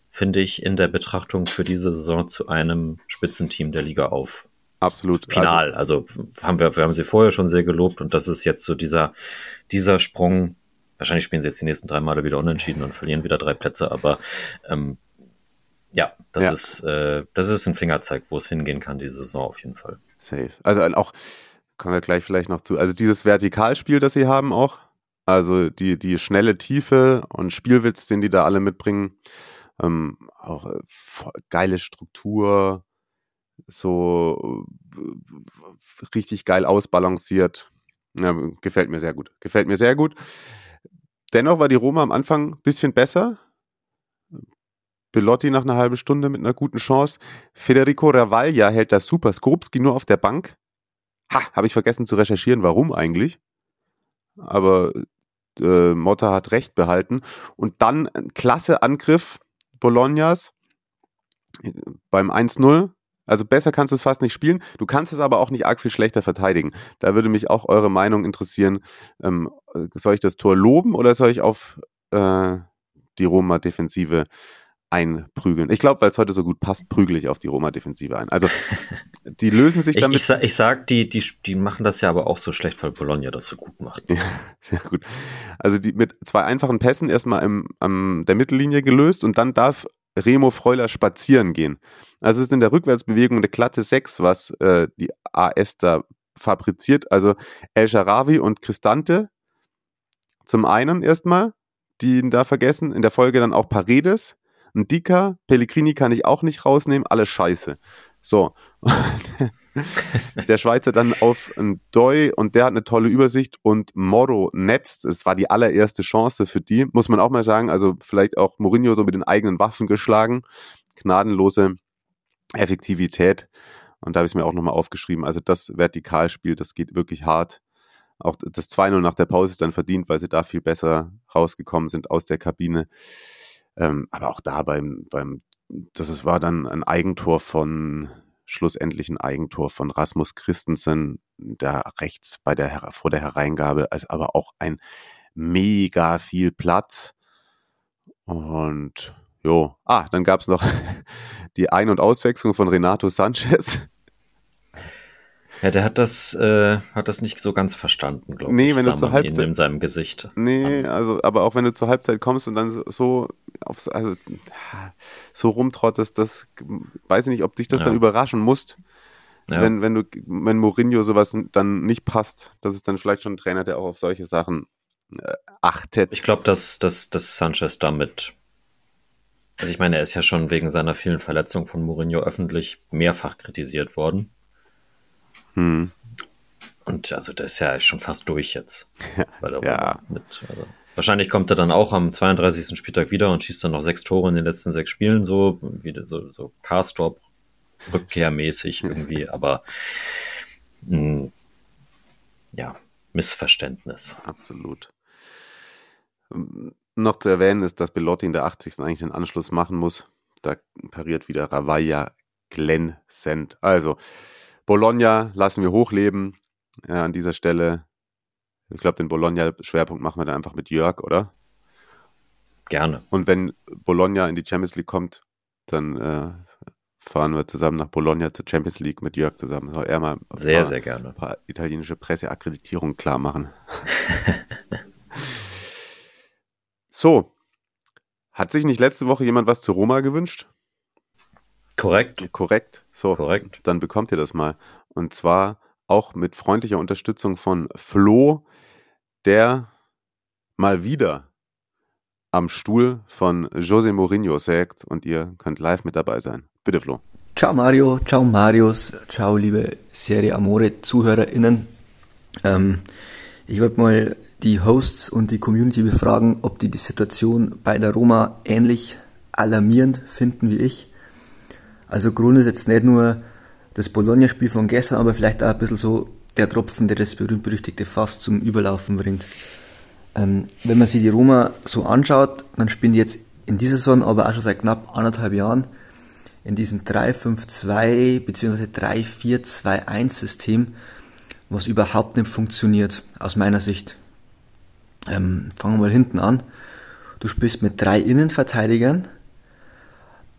finde ich, in der Betrachtung für diese Saison zu einem Spitzenteam der Liga auf. Absolut. Final. Also, haben wir, wir haben sie vorher schon sehr gelobt und das ist jetzt so dieser, dieser Sprung. Wahrscheinlich spielen sie jetzt die nächsten drei Male wieder unentschieden und verlieren wieder drei Plätze, aber ähm, ja, das ja. ist äh, das ist ein Fingerzeig, wo es hingehen kann diese Saison auf jeden Fall. Safe. Also auch kommen wir gleich vielleicht noch zu. Also dieses Vertikalspiel, das sie haben auch, also die die schnelle Tiefe und Spielwitz, den die da alle mitbringen, ähm, auch äh, geile Struktur, so äh, richtig geil ausbalanciert. Ja, gefällt mir sehr gut. Gefällt mir sehr gut. Dennoch war die Roma am Anfang ein bisschen besser. Belotti nach einer halben Stunde mit einer guten Chance. Federico Ravaglia hält das super. Skopski nur auf der Bank. Ha, habe ich vergessen zu recherchieren, warum eigentlich. Aber äh, Motta hat recht behalten. Und dann ein klasse Angriff Bolognas beim 1-0. Also besser kannst du es fast nicht spielen. Du kannst es aber auch nicht arg viel schlechter verteidigen. Da würde mich auch eure Meinung interessieren. Ähm, soll ich das Tor loben oder soll ich auf äh, die Roma-Defensive einprügeln. Ich glaube, weil es heute so gut passt, prügel ich auf die Roma-Defensive ein. Also <laughs> die lösen sich damit. Ich, ich, ich sag, die, die, die machen das ja aber auch so schlecht, weil Bologna das so gut macht. Ja, sehr gut. Also die mit zwei einfachen Pässen erstmal im, am der Mittellinie gelöst und dann darf Remo Freuler spazieren gehen. Also es ist in der Rückwärtsbewegung eine glatte 6, was äh, die AS da fabriziert. Also El Sharawi und Cristante zum einen erstmal, die ihn da vergessen. In der Folge dann auch Paredes ein Dicker, Pellegrini kann ich auch nicht rausnehmen, alles scheiße. So. <laughs> der Schweizer dann auf ein Doi und der hat eine tolle Übersicht und Moro netzt. Es war die allererste Chance für die, muss man auch mal sagen. Also vielleicht auch Mourinho so mit den eigenen Waffen geschlagen. Gnadenlose Effektivität. Und da habe ich es mir auch nochmal aufgeschrieben. Also das Vertikalspiel, das geht wirklich hart. Auch das 2-0 nach der Pause ist dann verdient, weil sie da viel besser rausgekommen sind aus der Kabine. Ähm, aber auch da beim, beim, das ist, war dann ein Eigentor von, schlussendlich ein Eigentor von Rasmus Christensen, der rechts bei der, vor der Hereingabe, also aber auch ein mega viel Platz. Und jo, ah, dann gab es noch <laughs> die Ein- und Auswechslung von Renato Sanchez. Ja, der hat das, äh, hat das nicht so ganz verstanden, glaube nee, ich. Wenn du zur Halbzeit, in seinem Gesicht. Nee, also, aber auch wenn du zur Halbzeit kommst und dann so auf, also, so rumtrottest, das weiß ich nicht, ob dich das ja. dann überraschen muss. Ja. Wenn, wenn du, wenn Mourinho sowas dann nicht passt, das ist dann vielleicht schon ein Trainer, der auch auf solche Sachen äh, achtet. Ich glaube, dass, dass, dass Sanchez damit also ich meine, er ist ja schon wegen seiner vielen Verletzungen von Mourinho öffentlich mehrfach kritisiert worden. Hm. Und also der ist ja schon fast durch jetzt. ja. Mit, also wahrscheinlich kommt er dann auch am 32. Spieltag wieder und schießt dann noch sechs Tore in den letzten sechs Spielen, so wie so, so Carstorp rückkehrmäßig <laughs> irgendwie, aber mh, hm, ja, Missverständnis. Absolut. Noch zu erwähnen ist, dass Belotti in der 80. eigentlich den Anschluss machen muss. Da pariert wieder Ravaglia glänzend. Also, Bologna lassen wir hochleben äh, an dieser Stelle. Ich glaube, den Bologna-Schwerpunkt machen wir dann einfach mit Jörg, oder? Gerne. Und wenn Bologna in die Champions League kommt, dann äh, fahren wir zusammen nach Bologna zur Champions League mit Jörg zusammen. Soll er mal sehr, paar, sehr gerne. ein paar italienische Presseakkreditierungen klar machen. <laughs> so. Hat sich nicht letzte Woche jemand was zu Roma gewünscht? Korrekt. Korrekt. So, Korrekt. dann bekommt ihr das mal. Und zwar auch mit freundlicher Unterstützung von Flo, der mal wieder am Stuhl von José Mourinho sägt und ihr könnt live mit dabei sein. Bitte, Flo. Ciao Mario, ciao Marius, ciao liebe Serie Amore ZuhörerInnen. Ähm, ich wollte mal die Hosts und die Community befragen, ob die die Situation bei der Roma ähnlich alarmierend finden wie ich. Also Grund ist jetzt nicht nur das Bologna-Spiel von gestern, aber vielleicht auch ein bisschen so der Tropfen, der das berühmt-berüchtigte Fass zum Überlaufen bringt. Ähm, wenn man sich die Roma so anschaut, dann spielen die jetzt in dieser Saison, aber auch schon seit knapp anderthalb Jahren in diesem 3-5-2 bzw. 3-4-2-1 System, was überhaupt nicht funktioniert, aus meiner Sicht. Ähm, fangen wir mal hinten an. Du spielst mit drei Innenverteidigern.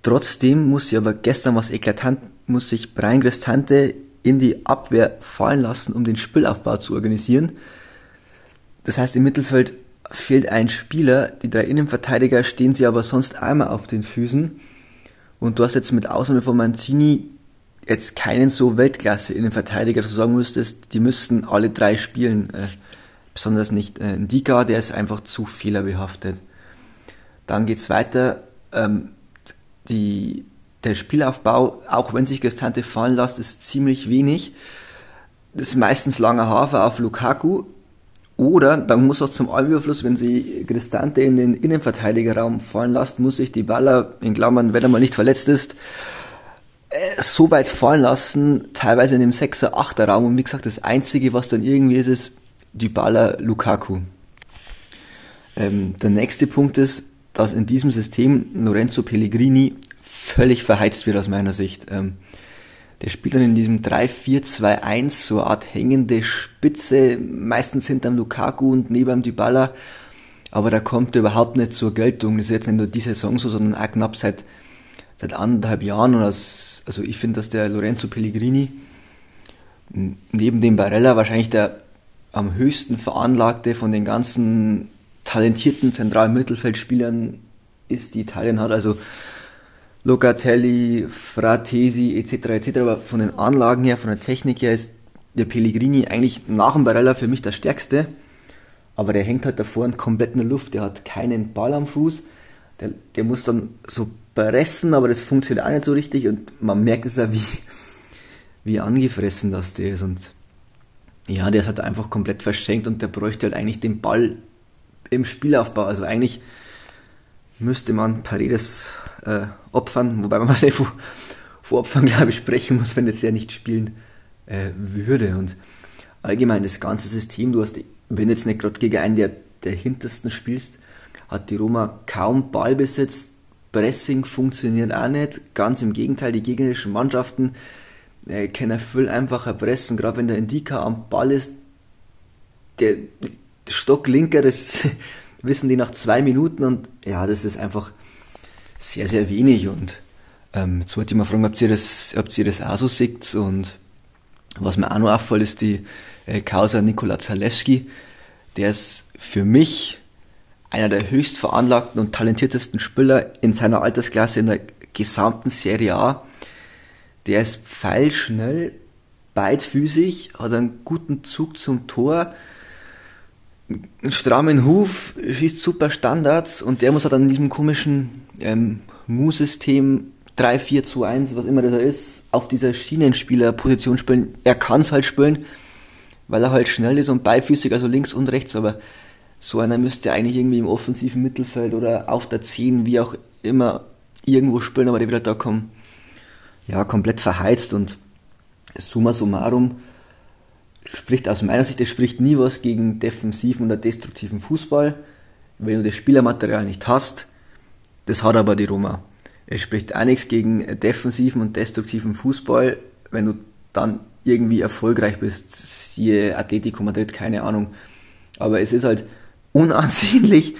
Trotzdem muss sie aber gestern was eklatant, muss sich Brian Cristante in die Abwehr fallen lassen, um den Spielaufbau zu organisieren. Das heißt, im Mittelfeld fehlt ein Spieler, die drei Innenverteidiger stehen sie aber sonst einmal auf den Füßen. Und du hast jetzt mit Ausnahme von Mancini jetzt keinen so Weltklasse-Innenverteidiger, sagen müsstest, die müssten alle drei spielen. Äh, besonders nicht äh, Ndika, der ist einfach zu fehlerbehaftet. Dann geht's weiter. Ähm, die, der Spielaufbau, auch wenn sich Gestante fallen lässt, ist ziemlich wenig. Das ist meistens langer Hafer auf Lukaku. Oder dann muss auch zum Allüberfluss, wenn sie Cristante in den Innenverteidigerraum fallen lässt, muss sich die Baller, in Klammern, wenn er mal nicht verletzt ist, so weit fallen lassen, teilweise in dem 6er, 8er Raum. Und wie gesagt, das Einzige, was dann irgendwie ist, ist die Baller Lukaku. Ähm, der nächste Punkt ist, dass in diesem System Lorenzo Pellegrini völlig verheizt wird aus meiner Sicht. Ähm, der spielt dann in diesem 3-4-2-1 so eine Art hängende Spitze, meistens hinterm Lukaku und neben Dybala, aber da kommt er überhaupt nicht zur Geltung. Das ist jetzt nicht nur diese Saison so, sondern auch knapp seit, seit anderthalb Jahren. Und also ich finde, dass der Lorenzo Pellegrini neben dem Barella wahrscheinlich der am höchsten veranlagte von den ganzen talentierten zentralen Mittelfeldspielern ist, die Italien hat. Also Locatelli, Fratesi etc. etc. Aber von den Anlagen her, von der Technik her ist der Pellegrini eigentlich nach dem Barella für mich der stärkste. Aber der hängt halt davor komplett in der Luft. Der hat keinen Ball am Fuß. Der, der muss dann so pressen, aber das funktioniert auch nicht so richtig. Und man merkt es ja, wie, wie angefressen das der ist. Und ja, der ist halt einfach komplett verschenkt und der bräuchte halt eigentlich den Ball im Spielaufbau. Also eigentlich müsste man Paredes äh, opfern, wobei man <laughs> mal vor, vor Opfern, glaube ich, sprechen muss, wenn es ja nicht spielen äh, würde. Und allgemein das ganze System, du hast, wenn jetzt nicht gerade gegen einen der, der hintersten spielst, hat die Roma kaum Ballbesitz, Pressing funktioniert auch nicht. Ganz im Gegenteil, die gegnerischen Mannschaften äh, können viel einfacher pressen, gerade wenn der Indika am Ball ist. Der, Stocklinker, das <laughs> wissen die nach zwei Minuten und ja, das ist einfach sehr, sehr wenig. Und ähm, jetzt wollte ich mal fragen, ob ihr das, ob ihr das auch so seht. Und was mir auch noch auffällt, ist die äh, Causa Nikola Zalewski. Der ist für mich einer der höchst veranlagten und talentiertesten Spieler in seiner Altersklasse in der gesamten Serie A. Der ist pfeilschnell, beidfüßig, hat einen guten Zug zum Tor, einen strammen Huf, schießt super Standards und der muss halt an diesem komischen ähm, Mu-System 3, 4, 2, 1, was immer das ist, auf dieser Schienenspielerposition spielen. Er kann es halt spielen, weil er halt schnell ist und beifüßig, also links und rechts, aber so einer müsste eigentlich irgendwie im offensiven Mittelfeld oder auf der 10, wie auch immer, irgendwo spielen, aber der wird halt da kommen, ja, komplett verheizt und summa summarum, spricht aus meiner Sicht, es spricht nie was gegen defensiven oder destruktiven Fußball. Wenn du das Spielermaterial nicht hast, das hat aber die Roma. Es spricht auch nichts gegen defensiven und destruktiven Fußball, wenn du dann irgendwie erfolgreich bist. Siehe Atletico Madrid, keine Ahnung. Aber es ist halt unansehnlich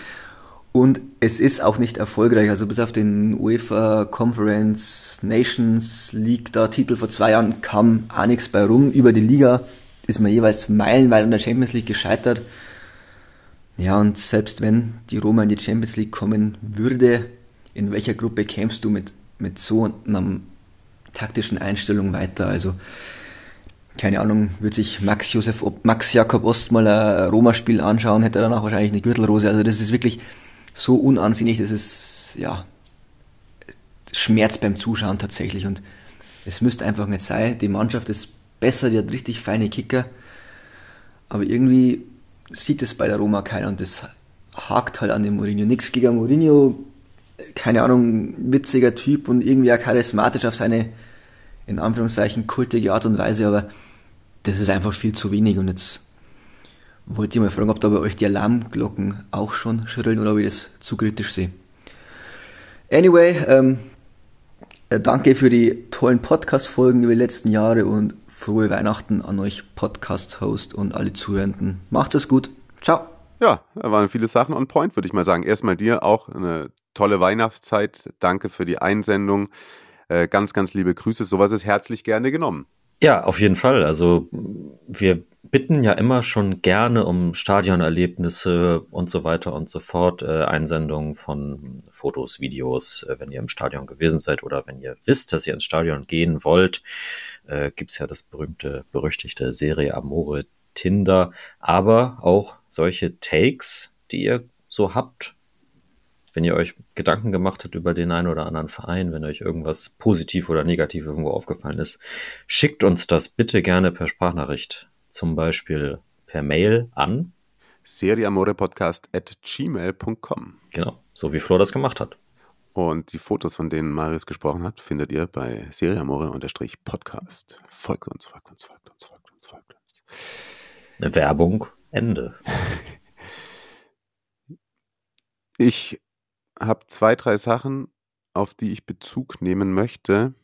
und es ist auch nicht erfolgreich. Also bis auf den UEFA Conference Nations League da Titel vor zwei Jahren kam auch nichts bei rum. Über die Liga ist man jeweils meilenweit in der Champions League gescheitert. Ja, und selbst wenn die Roma in die Champions League kommen würde, in welcher Gruppe kämst du mit, mit so einer taktischen Einstellung weiter? Also, keine Ahnung, würde sich Max Josef, Max Jakob Ost mal ein Roma-Spiel anschauen, hätte er danach wahrscheinlich eine Gürtelrose. Also, das ist wirklich so unansehnlich, das ist, ja, Schmerz beim Zuschauen tatsächlich. Und es müsste einfach nicht sein. Die Mannschaft ist besser, die hat richtig feine Kicker. Aber irgendwie sieht es bei der Roma keiner und das hakt halt an dem Mourinho. Nix gegen Mourinho, keine Ahnung, witziger Typ und irgendwie auch charismatisch auf seine, in Anführungszeichen, kultige Art und Weise, aber das ist einfach viel zu wenig und jetzt wollte ich mal fragen, ob da bei euch die Alarmglocken auch schon schrillen oder ob ich das zu kritisch sehe. Anyway, ähm, Äh, danke für die tollen Podcast-Folgen über die letzten Jahre und frohe Weihnachten an euch Podcast-Host und alle Zuhörenden. Macht es gut. Ciao. Ja, da waren viele Sachen on point, würde ich mal sagen. Erstmal dir auch eine tolle Weihnachtszeit. Danke für die Einsendung. Äh, ganz, ganz liebe Grüße. Sowas ist herzlich gerne genommen. Ja, auf jeden Fall. Also wir bitten ja immer schon gerne um Stadionerlebnisse und so weiter und so fort, äh, Einsendungen von Fotos, Videos, äh, wenn ihr im Stadion gewesen seid oder wenn ihr wisst, dass ihr ins Stadion gehen wollt, äh, gibt's ja das berühmte, berüchtigte Serie Amore Tinder, aber auch solche Takes, die ihr so habt, wenn ihr euch Gedanken gemacht habt über den einen oder anderen Verein, wenn euch irgendwas positiv oder negativ irgendwo aufgefallen ist, schickt uns das bitte gerne per Sprachnachricht, zum Beispiel per Mail an seriamorepodcast at gmail.com. Genau, so wie Flo das gemacht hat. Und die Fotos, von denen Marius gesprochen hat, findet ihr bei seriamore-podcast. Folgt uns, folgt uns, folgt uns, folgt uns, folgt uns. Werbung, Ende. <laughs> Ich habe zwei, drei Sachen, auf die ich Bezug nehmen möchte.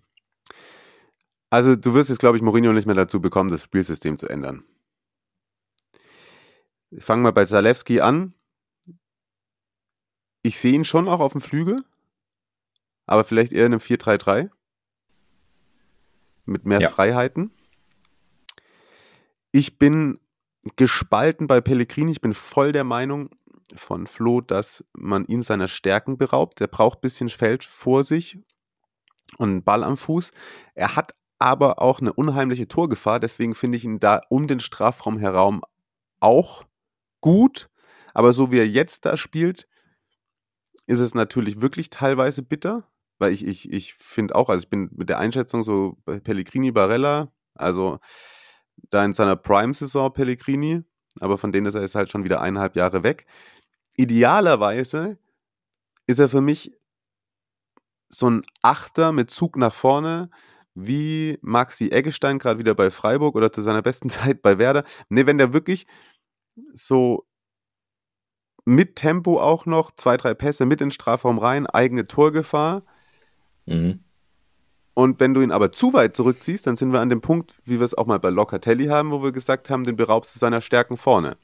Also du wirst jetzt, glaube ich, Mourinho nicht mehr dazu bekommen, das Spielsystem zu ändern. Ich fange mal bei Zalewski an. Ich sehe ihn schon auch auf dem Flügel, aber vielleicht eher in einem 4-3-3 mit mehr ja. Freiheiten. Ich bin gespalten bei Pellegrini. Ich bin voll der Meinung, von Flo, dass man ihn seiner Stärken beraubt. Er braucht ein bisschen Feld vor sich und einen Ball am Fuß. Er hat aber auch eine unheimliche Torgefahr, deswegen finde ich ihn da um den Strafraum herum auch gut. Aber so wie er jetzt da spielt, ist es natürlich wirklich teilweise bitter, weil ich, ich, ich finde auch, also ich bin mit der Einschätzung so Pellegrini Barella, also da in seiner Prime-Saison Pellegrini, aber von denen ist er jetzt halt schon wieder eineinhalb Jahre weg idealerweise ist er für mich so ein Achter mit Zug nach vorne, wie Maxi Eggestein gerade wieder bei Freiburg oder zu seiner besten <laughs> Zeit bei Werder. Ne, wenn der wirklich so mit Tempo auch noch, zwei, drei Pässe mit in den Strafraum rein, eigene Torgefahr. Mhm. Und wenn du ihn aber zu weit zurückziehst, dann sind wir an dem Punkt, wie wir es auch mal bei Locatelli haben, wo wir gesagt haben, den beraubst du seiner Stärken vorne.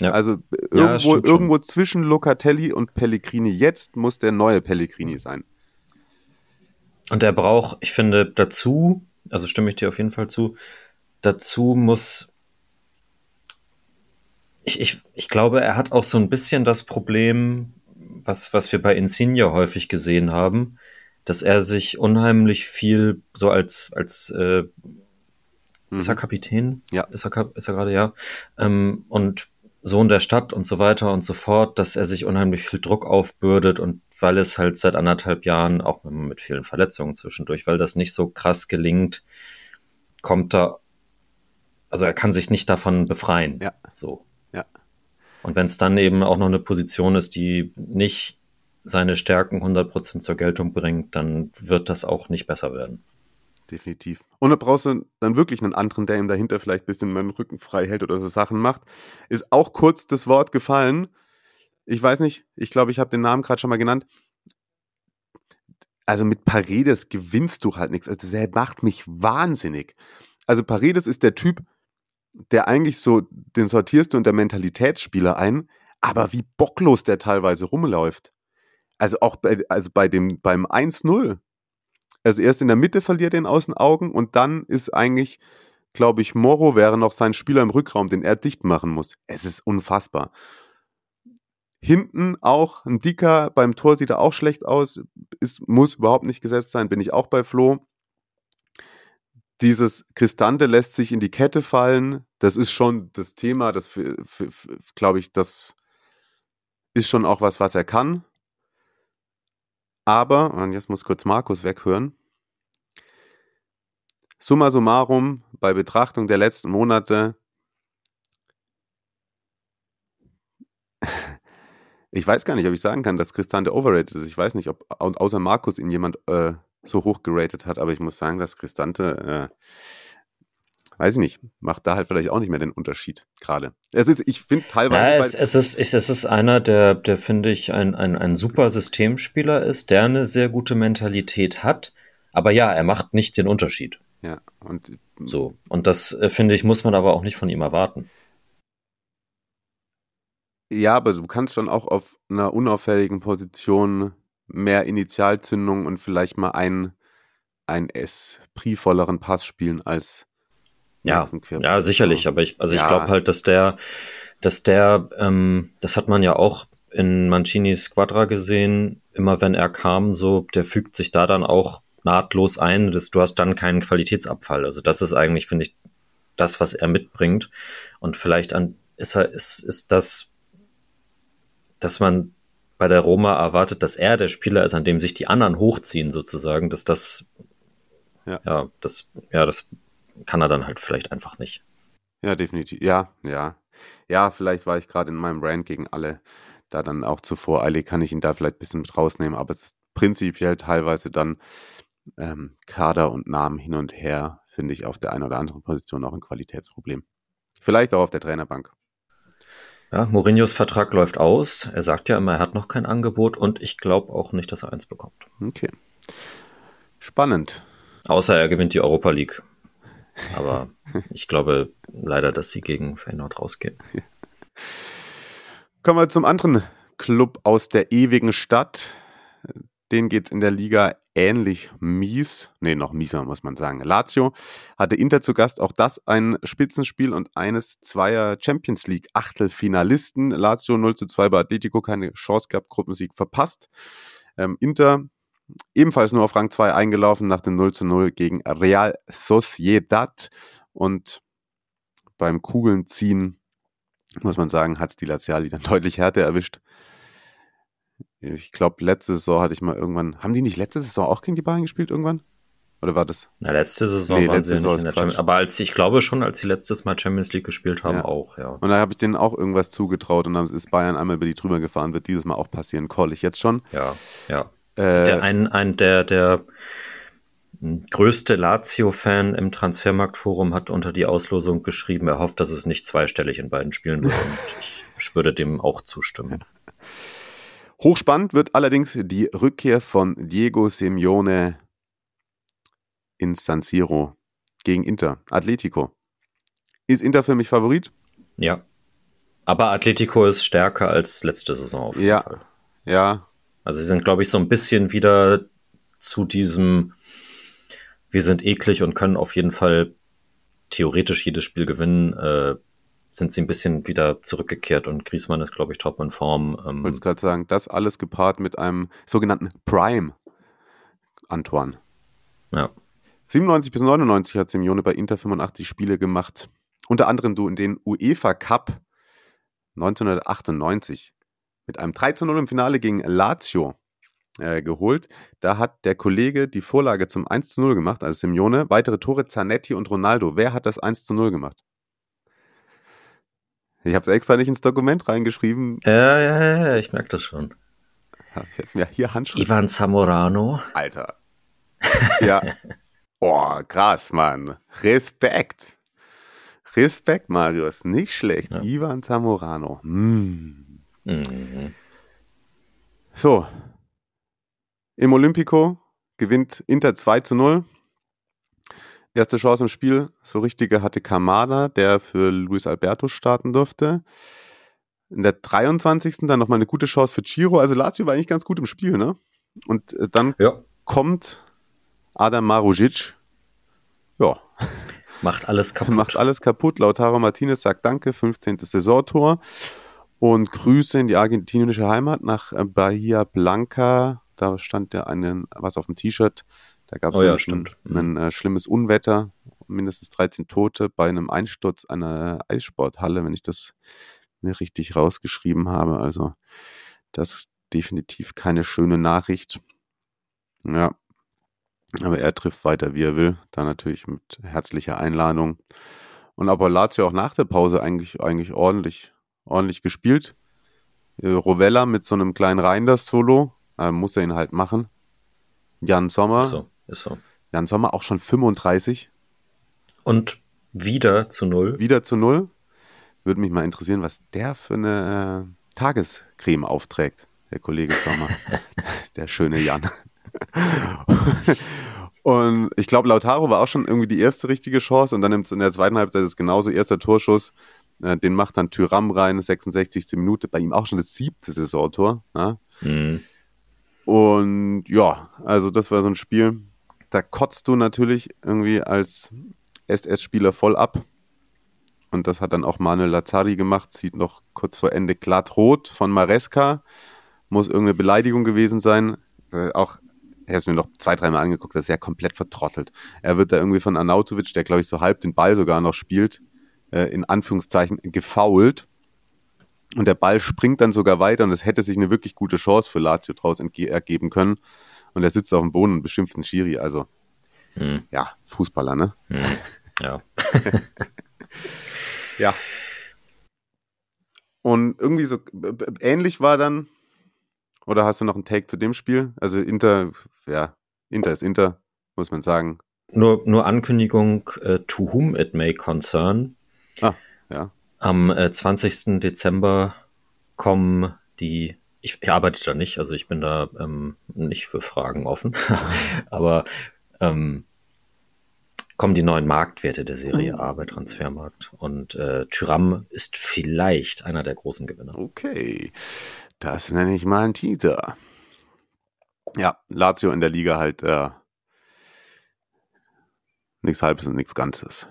Ja. Also irgendwo, ja, irgendwo zwischen Locatelli und Pellegrini jetzt muss der neue Pellegrini sein. Und er braucht, ich finde, dazu, also stimme ich dir auf jeden Fall zu, dazu muss. Ich, ich, ich glaube, er hat auch so ein bisschen das Problem, was, was wir bei Insigne häufig gesehen haben, dass er sich unheimlich viel so als, als äh, ist er mhm. Kapitän? Ja. Ist er, ist er gerade, ja. Ähm, und Sohn der Stadt und so weiter und so fort, dass er sich unheimlich viel Druck aufbürdet und weil es halt seit anderthalb Jahren, auch mit vielen Verletzungen zwischendurch, weil das nicht so krass gelingt, kommt er, also er kann sich nicht davon befreien. Ja. So. Ja. Und wenn es dann eben auch noch eine Position ist, die nicht seine Stärken 100% zur Geltung bringt, dann wird das auch nicht besser werden definitiv. Und da brauchst du dann wirklich einen anderen, der ihm dahinter vielleicht ein bisschen meinen Rücken frei hält oder so Sachen macht. Ist auch kurz das Wort gefallen. Ich weiß nicht, ich glaube, ich habe den Namen gerade schon mal genannt. Also mit Paredes gewinnst du halt nichts. Also der macht mich wahnsinnig. Also Paredes ist der Typ, der eigentlich so, den sortierst du unter Mentalitätsspieler ein, aber wie bocklos der teilweise rumläuft. Also auch bei, also bei dem, beim 1-0, also erst in der Mitte verliert er ihn aus den Augen und dann ist eigentlich, glaube ich, Moro wäre noch sein Spieler im Rückraum, den er dicht machen muss. Es ist unfassbar. Hinten auch ein Dicker, beim Tor sieht er auch schlecht aus, ist, muss überhaupt nicht gesetzt sein, bin ich auch bei Flo. Dieses Cristante lässt sich in die Kette fallen, das ist schon das Thema, das glaube ich, das ist schon auch was, was er kann. Aber, und jetzt muss kurz Markus weghören. Summa summarum, bei Betrachtung der letzten Monate, <laughs> ich weiß gar nicht, ob ich sagen kann, dass Cristante overrated ist. Ich weiß nicht, ob außer Markus ihn jemand äh, so hoch geratet hat, aber ich muss sagen, dass Cristante äh, weiß ich nicht, macht da halt vielleicht auch nicht mehr den Unterschied gerade. Es ist, ich finde teilweise. Ja, es, es, ist, ich, es ist einer, der, der finde ich ein, ein, ein super Systemspieler ist, der eine sehr gute Mentalität hat, Aber ja, er macht nicht den Unterschied. Ja, und So. Und das, äh, finde ich, muss man aber auch nicht von ihm erwarten. ja, aber du kannst schon auch auf einer unauffälligen Position mehr Initialzündung und vielleicht mal einen, einen esprievolleren Pass spielen als Ja, ja, sicherlich. Aber ich, also ich Ja. glaube halt, dass der, dass der, ähm, das hat man ja auch in Mancinis Squadra gesehen, immer wenn er kam, so, der fügt sich da dann auch nahtlos ein, dass du hast dann keinen Qualitätsabfall. Also das ist eigentlich, finde ich, das, was er mitbringt. Und vielleicht an, ist er, ist, ist das, dass man bei der Roma erwartet, dass er der Spieler ist, an dem sich die anderen hochziehen, sozusagen, dass das, Ja. ja, das, ja, das kann er dann halt vielleicht einfach nicht. Ja, definitiv. Ja, ja. Ja, vielleicht war ich gerade in meinem Rant gegen alle da dann auch zu voreilig, kann ich ihn da vielleicht ein bisschen mit rausnehmen, aber es ist prinzipiell teilweise dann ähm, Kader und Namen hin und her, finde ich auf der einen oder anderen Position auch ein Qualitätsproblem. Vielleicht auch auf der Trainerbank. Ja, Mourinhos Vertrag läuft aus. Er sagt ja immer, er hat noch kein Angebot und ich glaube auch nicht, dass er eins bekommt. Okay. Spannend. Außer er gewinnt die Europa League. Aber <laughs> ich glaube leider, dass sie gegen Feyenoord rausgehen. Kommen wir zum anderen Club aus der ewigen Stadt. Den geht es in der Liga ähnlich mies. Nee, noch mieser, muss man sagen. Lazio hatte Inter zu Gast. Auch das ein Spitzenspiel und eines zweier Champions League Achtelfinalisten. Lazio 0 zu 2 bei Atletico, keine Chance gehabt, Gruppensieg verpasst. Ähm, Inter ebenfalls nur auf Rang 2 eingelaufen nach dem 0 zu 0 gegen Real Sociedad. Und beim Kugelnziehen muss man sagen, hat es die Laziali dann <laughs> deutlich härter erwischt. Ich glaube, letzte Saison hatte ich mal irgendwann. Haben die nicht letzte Saison auch gegen die Bayern gespielt irgendwann? Oder war das? Na, letzte Saison Nee, waren letzte sie Saison nicht in der. Champions Aber als ich glaube schon, als sie letztes Mal Champions League gespielt haben, Ja. auch, ja. Und da habe ich denen auch irgendwas zugetraut und dann ist Bayern einmal über die drüber gefahren. Wird dieses Mal auch passieren. Call ich jetzt schon. Ja, ja. Äh, Der ein, ein der, der größte Lazio-Fan im Transfermarktforum hat unter die Auslosung geschrieben, er hofft, dass es nicht zweistellig in beiden Spielen wird. Und <laughs> ich würde dem auch zustimmen. Hochspannend wird allerdings die Rückkehr von Diego Simeone in San Siro gegen Inter. Atletico. Ist Inter für mich Favorit? Ja. Aber Atletico ist stärker als letzte Saison auf jeden Ja. Fall. Ja, Also sie sind, glaube ich, so ein bisschen wieder zu diesem, wir sind eklig und können auf jeden Fall theoretisch jedes Spiel gewinnen, äh, sind sie ein bisschen wieder zurückgekehrt und Griezmann ist, glaube ich, top in Form. Ähm, wollte es gerade sagen, das alles gepaart mit einem sogenannten Prime Antoine. ja. 97 bis 99 hat Simeone bei Inter 85 Spiele gemacht. Unter anderem du in den UEFA Cup 1998 mit einem 3 zu 0 im Finale gegen Lazio äh, geholt. Da hat der Kollege die Vorlage zum 1 zu 0 gemacht, also Simeone. Weitere Tore Zanetti und Ronaldo. Wer hat das 1 zu 0 gemacht? Ich habe es extra nicht ins Dokument reingeschrieben. Ja, ja, ja, ja, ich merke das schon. Ich hätte mir hier Handschrift. Ivan Zamorano. Alter. Ja. Boah, krass, Mann. Respekt. Respekt, Marius. Nicht schlecht. Ja. Ivan Zamorano. Mm. Mhm. So. Im Olympico gewinnt Inter 2 zu 0. Erste Chance im Spiel, so richtige hatte Kamada, der für Luis Alberto starten durfte. In der 23. dann nochmal eine gute Chance für Ciro. Also Lazio war eigentlich ganz gut im Spiel, ne? Und äh, dann Ja, kommt Adam Marujic. Ja, macht alles <laughs> kaputt. macht alles kaputt. Lautaro Martinez sagt Danke, 15. Saisontor. Und Grüße in die argentinische Heimat nach äh, Bahia Blanca. Da stand ja einen, was auf dem T-Shirt. Da gab es Oh ja, ein. Mhm. ein äh, schlimmes Unwetter, mindestens 13 Tote bei einem Einsturz einer Eissporthalle, wenn ich das mir richtig rausgeschrieben habe. Also das ist definitiv keine schöne Nachricht. Ja, aber er trifft weiter, wie er will. Da natürlich mit herzlicher Einladung. Und aber Lazio auch nach der Pause eigentlich, eigentlich ordentlich, ordentlich gespielt. Äh, Rovella mit so einem kleinen Reinders-Solo. Äh, muss er ihn halt machen. Jan Sommer. Ist so, ist so. Jan Sommer auch schon 35. Und wieder zu null. Wieder zu null. Würde mich mal interessieren, was der für eine äh, Tagescreme aufträgt, der Kollege Sommer. <laughs> der schöne Jan. <laughs> Und ich glaube, Lautaro war auch schon irgendwie die erste richtige Chance und dann in der zweiten Halbzeit ist genauso erster Torschuss. Äh, den macht dann Tyram rein, 66. Minute. Bei ihm auch schon das siebte Saisontor. Ja? Mhm. Und ja, also das war so ein Spiel, da kotzt du natürlich irgendwie als SS-Spieler voll ab. Und das hat dann auch Manuel Lazzari gemacht, sieht noch kurz vor Ende glatt rot von Maresca. Muss irgendeine Beleidigung gewesen sein. Äh, auch, er hat es mir noch zwei, dreimal angeguckt, das ist ja komplett vertrottelt. Er wird da irgendwie von Arnautovic, der glaube ich so halb den Ball sogar noch spielt, äh, in Anführungszeichen gefault. Und der Ball springt dann sogar weiter und es hätte sich eine wirklich gute Chance für Lazio draus ergeben können. Und er sitzt auf dem Boden und beschimpft den Schiri. Also, Hm. ja, Fußballer, ne? Hm. Ja. <laughs> Ja. Und irgendwie so ähnlich war dann, oder hast du noch einen Take zu dem Spiel? Also Inter, ja, Inter ist Inter, muss man sagen. Nur, nur Ankündigung, äh, to whom it may concern. Ah, ja. Am äh, 20. Dezember kommen die, ich, ich arbeite da nicht, also ich bin da ähm, nicht für Fragen offen, <laughs> aber ähm, kommen die neuen Marktwerte der Serie A bei Transfermarkt und äh, Tyram ist vielleicht einer der großen Gewinner. Okay, das nenne ich mal einen Teaser. Ja, Lazio in der Liga halt äh, nichts Halbes und nichts Ganzes.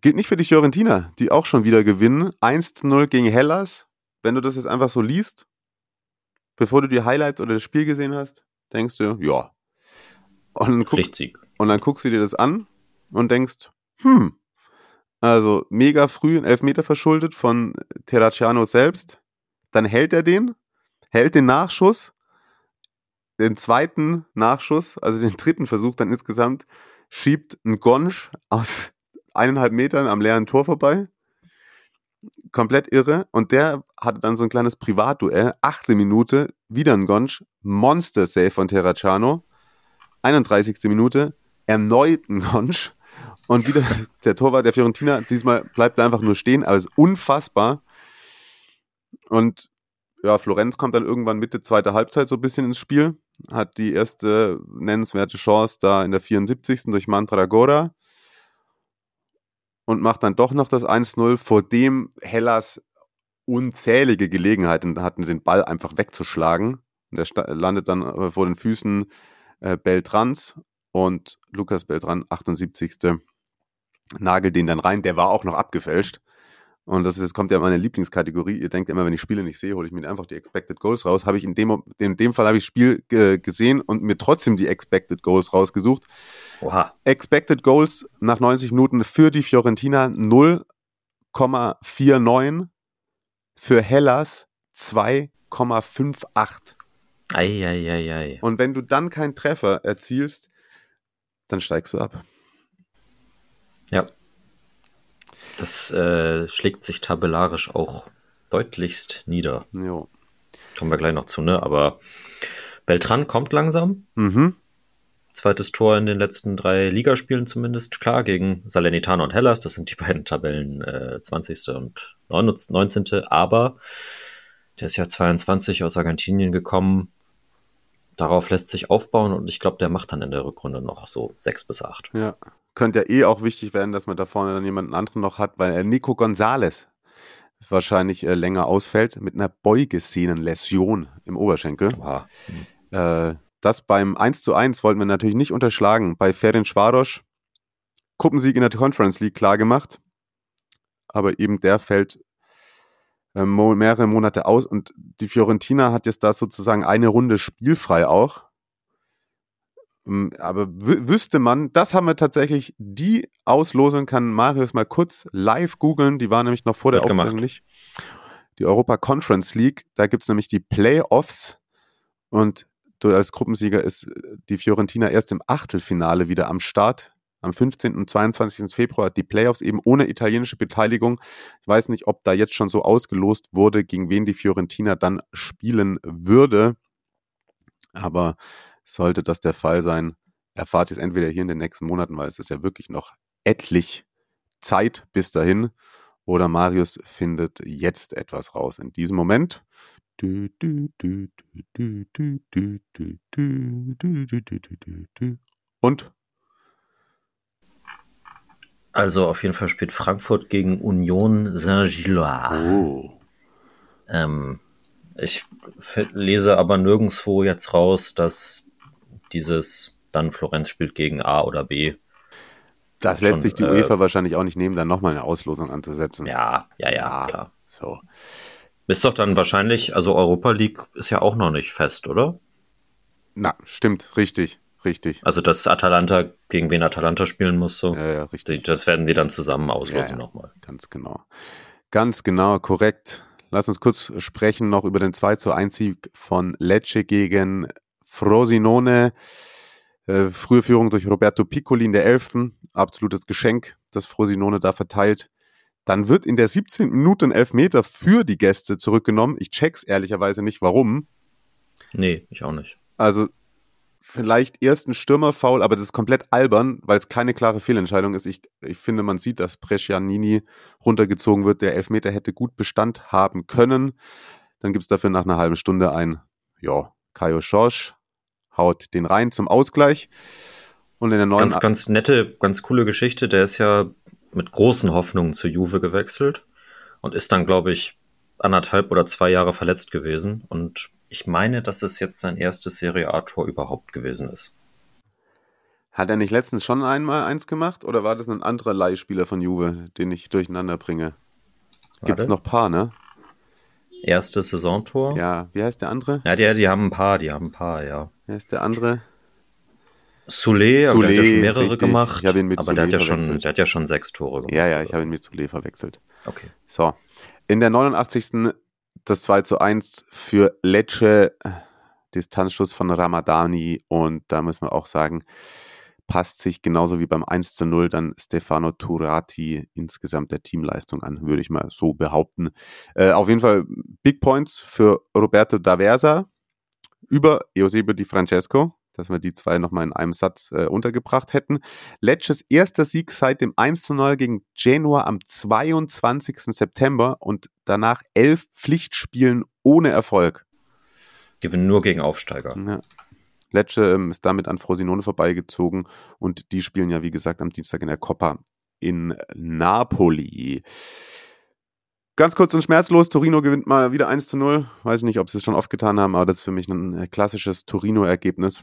Gilt nicht für die Fiorentina, die auch schon wieder gewinnen. 1-0 gegen Hellas. Wenn du das jetzt einfach so liest, bevor du die Highlights oder das Spiel gesehen hast, denkst du, ja. Und dann, guck, und dann guckst du dir das an und denkst, hm, also mega früh ein Elfmeter verschuldet von Terracciano selbst. Dann hält er den, hält den Nachschuss, den zweiten Nachschuss, also den dritten Versuch dann insgesamt, schiebt ein Gonsch aus eineinhalb Metern am leeren Tor vorbei. Komplett irre. Und der hatte dann so ein kleines Privatduell. Achte Minute, wieder ein Gonsch. Monster-Save von Terracciano. 31. Minute, erneut ein Gonsch. Und wieder <laughs> der Torwart der Fiorentina. Diesmal bleibt er einfach nur stehen, aber es ist unfassbar. Und ja, Florenz kommt dann irgendwann Mitte zweiter Halbzeit so ein bisschen ins Spiel. Hat die erste nennenswerte Chance da in der 74. durch Mandragora und macht dann doch noch das 1-0, vor dem Hellas unzählige Gelegenheiten hatten, den Ball einfach wegzuschlagen. Und der landet dann äh, vor den Füßen äh, Beltrans und Lukas Beltran, 78. nagelt den dann rein. Der war auch noch abgefälscht. Und das ist, jetzt kommt ja meine Lieblingskategorie. Ihr denkt immer, wenn ich Spiele nicht sehe, hole ich mir einfach die Expected Goals raus. Habe ich in dem, in dem Fall habe ich das Spiel äh, gesehen und mir trotzdem die Expected Goals rausgesucht. Oha. Expected Goals nach 90 Minuten für die Fiorentina 0,49, für Hellas 2,58. Eieiei. Und wenn du dann keinen Treffer erzielst, dann steigst du ab. Ja. Das äh, schlägt sich tabellarisch auch deutlichst nieder. Jo. Kommen wir gleich noch zu, ne? Aber Beltran kommt langsam. Mhm. Zweites Tor in den letzten drei Ligaspielen zumindest. Klar, gegen Salernitana und Hellas. Das sind die beiden Tabellen äh, 20. und 19. Aber der ist ja 22 aus Argentinien gekommen. Darauf lässt sich aufbauen und ich glaube, der macht dann in der Rückrunde noch so sechs bis acht. Ja. Könnte ja eh auch wichtig werden, dass man da vorne dann jemanden anderen noch hat, weil äh, Nico Gonzalez wahrscheinlich äh, länger ausfällt mit einer Beugesehnenläsion im Oberschenkel. Oha. Äh, das beim 1 zu 1 wollten wir natürlich nicht unterschlagen. Bei Ferenc Schwarosch, Gruppensieg in der Conference League klar gemacht. Aber eben der fällt äh, mehrere Monate aus und die Fiorentina hat jetzt da sozusagen eine Runde spielfrei auch. Aber wü- wüsste man, das haben wir tatsächlich, die Auslosung kann Marius mal kurz live googeln, die war nämlich noch vor der. Aufzeichnung nicht. Die Europa Conference League, da gibt es nämlich die Playoffs und du als Gruppensieger ist die Fiorentina erst im Achtelfinale wieder am Start. Am 15. und 22. Februar die Playoffs eben ohne italienische Beteiligung. Ich weiß nicht, ob da jetzt schon so ausgelost wurde, gegen wen die Fiorentina dann spielen würde. Aber sollte das der Fall sein, erfahrt ihr es entweder hier in den nächsten Monaten, weil es ist ja wirklich noch etlich Zeit bis dahin. Oder Marius findet jetzt etwas raus. In diesem Moment. Und? Also auf jeden Fall spielt Frankfurt gegen Union Saint-Gilloise. Oh. Ähm, ich lese aber nirgendwo jetzt raus, dass dieses dann Florenz spielt gegen A oder B. Das lässt Schon, sich die äh, UEFA wahrscheinlich auch nicht nehmen, dann nochmal eine Auslosung anzusetzen. Ja, ja, ja, Ja. klar. So. Ist doch dann wahrscheinlich, also Europa League ist ja auch noch nicht fest, oder? Na, stimmt, richtig, richtig. Also dass Atalanta gegen wen Atalanta spielen muss, so. Ja, ja, richtig. Das werden die dann zusammen auslosen Ja, ja. nochmal. Ganz genau. Ganz genau, korrekt. Lass uns kurz sprechen noch über den 2 zu 1 Sieg von Lecce gegen Frosinone. Äh, frühe Führung durch Roberto Piccoli in der 11. Absolutes Geschenk, das Frosinone da verteilt. Dann wird in der 17. Minute ein Elfmeter für die Gäste zurückgenommen. Ich check's ehrlicherweise nicht, warum. Nee, ich auch nicht. Also vielleicht erst ein Stürmerfoul, aber das ist komplett albern, weil es keine klare Fehlentscheidung ist. Ich, ich finde, man sieht, dass Brescianini runtergezogen wird. Der Elfmeter hätte gut Bestand haben können. Dann gibt es dafür nach einer halben Stunde ein, ja, Kajo Schorsch haut den rein zum Ausgleich. Und in der neuen Ganz, ganz nette, ganz coole Geschichte. Der ist ja mit großen Hoffnungen zu Juve gewechselt und ist dann, glaube ich, anderthalb oder zwei Jahre verletzt gewesen. Und ich meine, dass es jetzt sein erstes Serie A-Tor überhaupt gewesen ist. hat er nicht letztens schon einmal eins gemacht oder war das ein anderer Leihspieler von Juve, den ich durcheinander bringe? Gibt es noch paar, ne? Erstes Saisontor? Ja, wie heißt der andere? Ja, die, die haben ein paar, die haben ein paar, ja. Wer ist der andere? Soule, aber der hat ja schon mehrere richtig. gemacht. Ich habe ihn mit aber der hat, ja schon, verwechselt. der hat ja schon sechs Tore gemacht. Ja, ja, ich habe ihn mit Soule verwechselt. Okay. So, in der 89. das 2 zu 1 für Lecce, Distanzschuss von Ramadani und da müssen wir auch sagen, passt sich genauso wie beim 1 zu 0 dann Stefano Turati insgesamt der Teamleistung an, würde ich mal so behaupten. Äh, auf jeden Fall Big Points für Roberto D'Aversa über Eusebio Di Francesco, dass wir die zwei nochmal in einem Satz äh, untergebracht hätten. Lecces erster Sieg seit dem 1 zu 0 gegen Genua am 22. September und danach elf Pflichtspielen ohne Erfolg. Gewinnen nur gegen Aufsteiger. Ja. Lecce ähm, ist damit an Frosinone vorbeigezogen und die spielen ja, wie gesagt, am Dienstag in der Coppa in Napoli. Ganz kurz und schmerzlos, Torino gewinnt mal wieder 1 zu 0. Weiß nicht, ob sie es schon oft getan haben, aber das ist für mich ein äh, klassisches Torino-Ergebnis.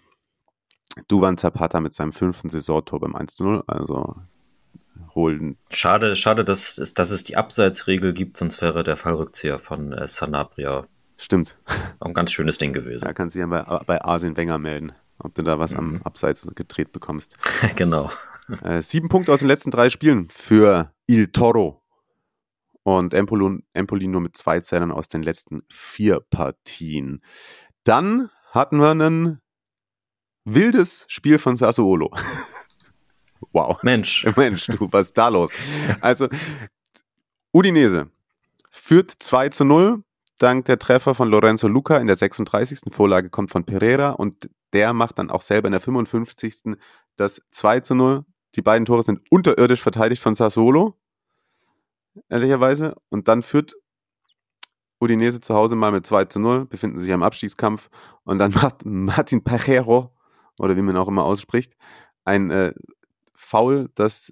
Duvan Zapata mit seinem fünften Saisontor beim 1 zu 0, also holen Schade, schade, dass, es- dass es die Abseitsregel gibt, sonst wäre der Fallrückzieher von äh, Sanabria Stimmt. auch ein ganz schönes Ding gewesen. Da kannst du dich ja bei, bei Arsene Wenger melden, ob du da was am Abseits gedreht bekommst. <laughs> genau. Äh, sieben Punkte aus den letzten drei Spielen für Il Toro. Und Empoli, Empoli nur mit zwei Zählern aus den letzten vier Partien. Dann hatten wir ein wildes Spiel von Sassuolo. <laughs> wow. Mensch, <laughs> Mensch, du, was ist da los? Also, Udinese führt 2 zu 0 dank der Treffer von Lorenzo Luca in der 36. Vorlage kommt von Pereira und der macht dann auch selber in der 55. das 2 zu 0. Die beiden Tore sind unterirdisch verteidigt von Sassuolo, ehrlicherweise. Und dann führt Udinese zu Hause mal mit 2 zu 0, befinden sich am Abstiegskampf und dann <laughs> macht Martin Pajero, oder wie man auch immer ausspricht, ein äh, Foul, das,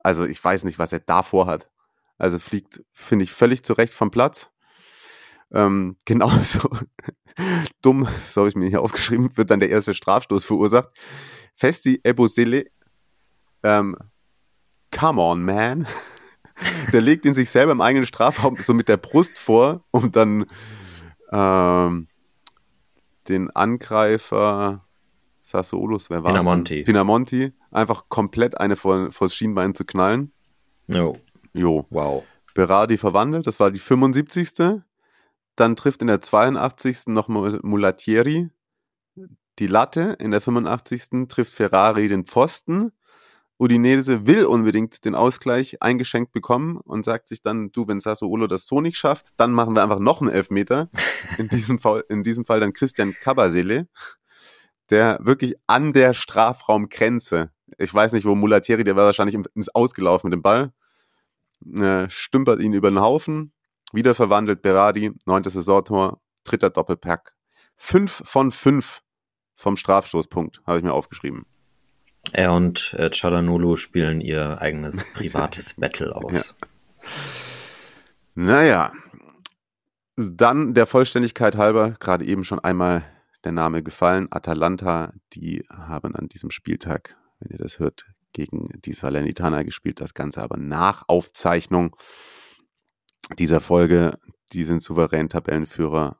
also ich weiß nicht, was er davor hat. Also fliegt, finde ich, völlig zurecht vom Platz. Ähm, <laughs> genauso dumm, so habe ich mir hier aufgeschrieben, wird dann der erste Strafstoß verursacht. Festi Ebosele, ähm, come on, man. <laughs> Der legt ihn sich selber im eigenen Strafraum so mit der Brust vor, um dann ähm, den Angreifer Sassuolos, wer war Pinamonti. Pinamonti, einfach komplett eine vor, vor das Schienbein zu knallen. jo, Jo. wow. Berardi verwandelt, das war die 75. Dann trifft in der 82. noch Mu- Mulatieri die Latte. In der 85. trifft Ferrari den Pfosten. Udinese will unbedingt den Ausgleich eingeschenkt bekommen und sagt sich dann, du, wenn Sassuolo das so nicht schafft, dann machen wir einfach noch einen Elfmeter. <laughs> In diesem Fall, in diesem Fall dann Christian Kabasele, der wirklich an der Strafraumgrenze, ich weiß nicht, wo Mulatieri, der war wahrscheinlich ins Ausgelaufen mit dem Ball, äh, stümpert ihn über den Haufen Wieder verwandelt Berardi, neuntes Saisontor, dritter Doppelpack. Fünf von fünf vom Strafstoßpunkt, habe ich mir aufgeschrieben. Er und äh, Chalanulu spielen ihr eigenes <laughs> privates Battle aus. Ja. Naja, dann der Vollständigkeit halber, gerade eben schon einmal der Name gefallen, Atalanta, die haben an diesem Spieltag, wenn ihr das hört, gegen die Salernitana gespielt, das Ganze aber nach Aufzeichnung dieser Folge. Die sind souverän Tabellenführer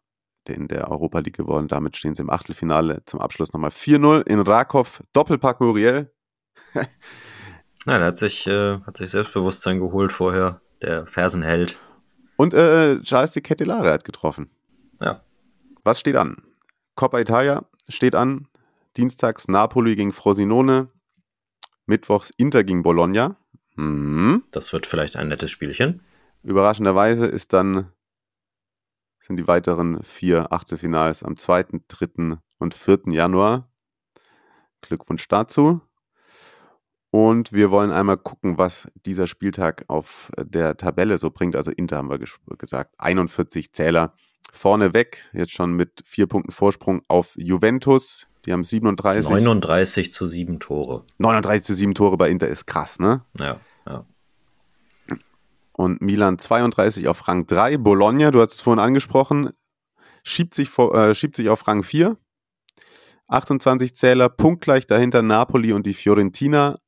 in der Europa League geworden. Damit stehen sie im Achtelfinale. Zum Abschluss nochmal 4-0 in Rakov. Doppelpack Muriel. <laughs> Nein, er hat sich, äh, hat sich Selbstbewusstsein geholt vorher. Der Fersenheld. Und äh, Charles de Kettelare hat getroffen. Ja. Was steht an? Coppa Italia steht an. Dienstags Napoli gegen Frosinone. Mittwochs Inter gegen Bologna. Mhm. Das wird vielleicht ein nettes Spielchen. Überraschenderweise ist dann sind die weiteren vier Achtelfinals am 2., 3. und 4. Januar. Glückwunsch dazu. Und wir wollen einmal gucken, was dieser Spieltag auf der Tabelle so bringt. Also Inter haben wir gesagt, 41 Zähler vorne weg, jetzt schon mit vier Punkten Vorsprung auf Juventus. Die haben 37. 39 zu 7 Tore. 39 zu 7 Tore bei Inter ist krass, ne? Ja. Und Milan 32 auf Rang 3. Bologna, du hast es vorhin angesprochen, schiebt sich, vor, äh, schiebt sich auf Rang 4. 28 Zähler, punktgleich dahinter Napoli und die Fiorentina.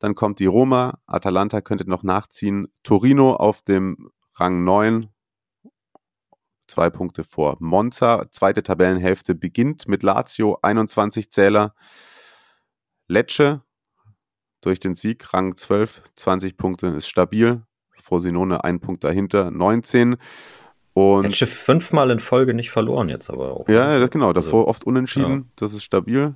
Dann kommt die Roma, Atalanta könnte noch nachziehen. Torino auf dem Rang 9, zwei Punkte vor Monza. Zweite Tabellenhälfte beginnt mit Lazio, 21 Zähler. Lecce durch den Sieg, Rang 12, 20 Punkte, ist stabil. Frosinone ein Punkt dahinter, 19. Und Lecce fünfmal in Folge nicht verloren jetzt aber auch. Ja, genau, davor also, oft unentschieden, ja. das ist stabil.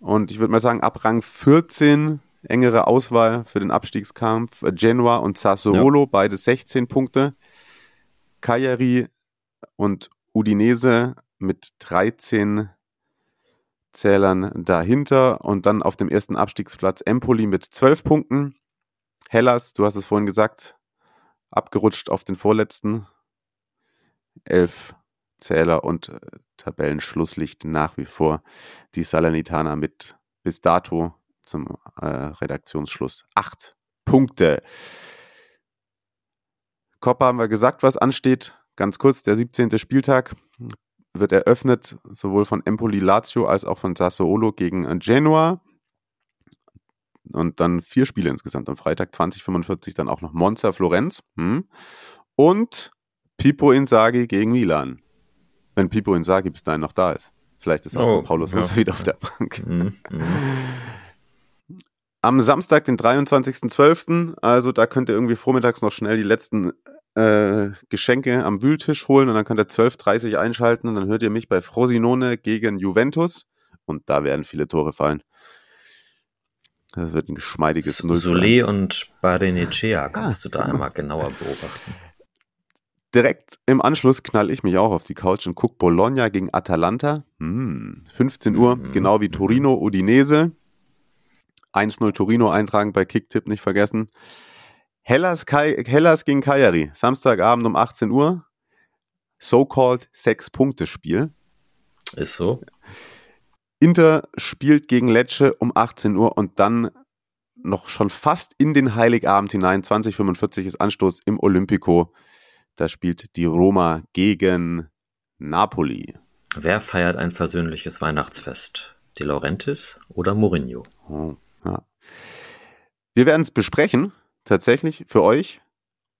Und ich würde mal sagen, ab Rang 14 engere Auswahl für den Abstiegskampf. Genoa und Sassuolo, ja. beide 16 Punkte. Cagliari und Udinese mit 13 Zählern dahinter und dann auf dem ersten Abstiegsplatz Empoli mit 12 Punkten. Hellas, du hast es vorhin gesagt, abgerutscht auf den vorletzten. 11 Zähler und äh, Tabellenschlusslicht nach wie vor die Salernitana mit bis dato zum äh, Redaktionsschluss 8 Punkte. Coppa haben wir gesagt, was ansteht. Ganz kurz, der 17. Spieltag wird eröffnet, sowohl von Empoli Lazio als auch von Sassuolo gegen Genoa. Und dann vier Spiele insgesamt. Am Freitag 2045 dann auch noch Monza Florenz. Hm. Und Pipo Inzaghi gegen Milan. Wenn Pipo Inzaghi bis dahin noch da ist. Vielleicht ist auch oh, Paulus ja. wieder auf der Bank. Mhm, mh. Am Samstag, den 23.12., also da könnt ihr irgendwie vormittags noch schnell die letzten äh, Geschenke am Wühltisch holen und dann könnt ihr 12.30 einschalten und dann hört ihr mich bei Frosinone gegen Juventus und da werden viele Tore fallen. Das wird ein geschmeidiges 0 Solé und Barenechea kannst ah, du da einmal genauer beobachten. Direkt im Anschluss knall ich mich auch auf die Couch und gucke Bologna gegen Atalanta. Hm, 15 Uhr, mhm. genau wie Torino, Udinese. 1-0 Torino eintragen bei Kicktipp, nicht vergessen. Hellas, Kai, Hellas gegen Cagliari, Samstagabend um 18 Uhr. So-called Sechs-Punkte-Spiel. Ist so. Inter spielt gegen Lecce um 18 Uhr und dann noch schon fast in den Heiligabend hinein. 2045 ist Anstoß im Olympico. Da spielt die Roma gegen Napoli. Wer feiert ein versöhnliches Weihnachtsfest? De Laurentiis oder Mourinho? Oh, ja. Wir werden es besprechen tatsächlich für euch.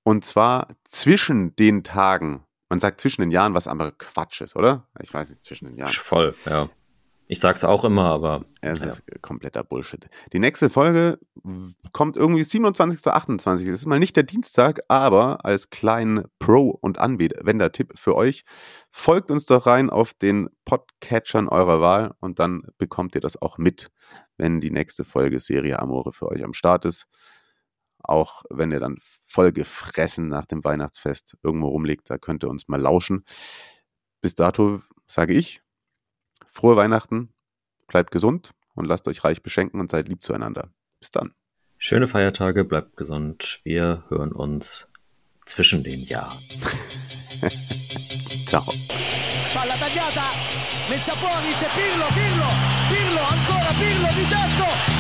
Und zwar zwischen den Tagen. Man sagt zwischen den Jahren, was aber Quatsch ist, oder? Ich weiß nicht, zwischen den Jahren. Voll, ja. Ich sag's auch immer, aber. Es ja. ist kompletter Bullshit. Die nächste Folge kommt irgendwie 27. 28. Das ist mal nicht der Dienstag, aber als kleinen Pro- und Anwender-Tipp für euch. Folgt uns doch rein auf den Podcatchern eurer Wahl und dann bekommt ihr das auch mit, wenn die nächste Folge Serie Amore für euch am Start ist. Auch wenn ihr dann voll gefressen nach dem Weihnachtsfest irgendwo rumliegt, da könnt ihr uns mal lauschen. Bis dato sage ich, Frohe Weihnachten, bleibt gesund und lasst euch reich beschenken und seid lieb zueinander. Bis dann. Schöne Feiertage, bleibt gesund. Wir hören uns zwischen den Jahren. <laughs> Ciao. Palla tagliata, messa fuori, c'è Pirlo, Pirlo, Pirlo, ancora Pirlo di tacco.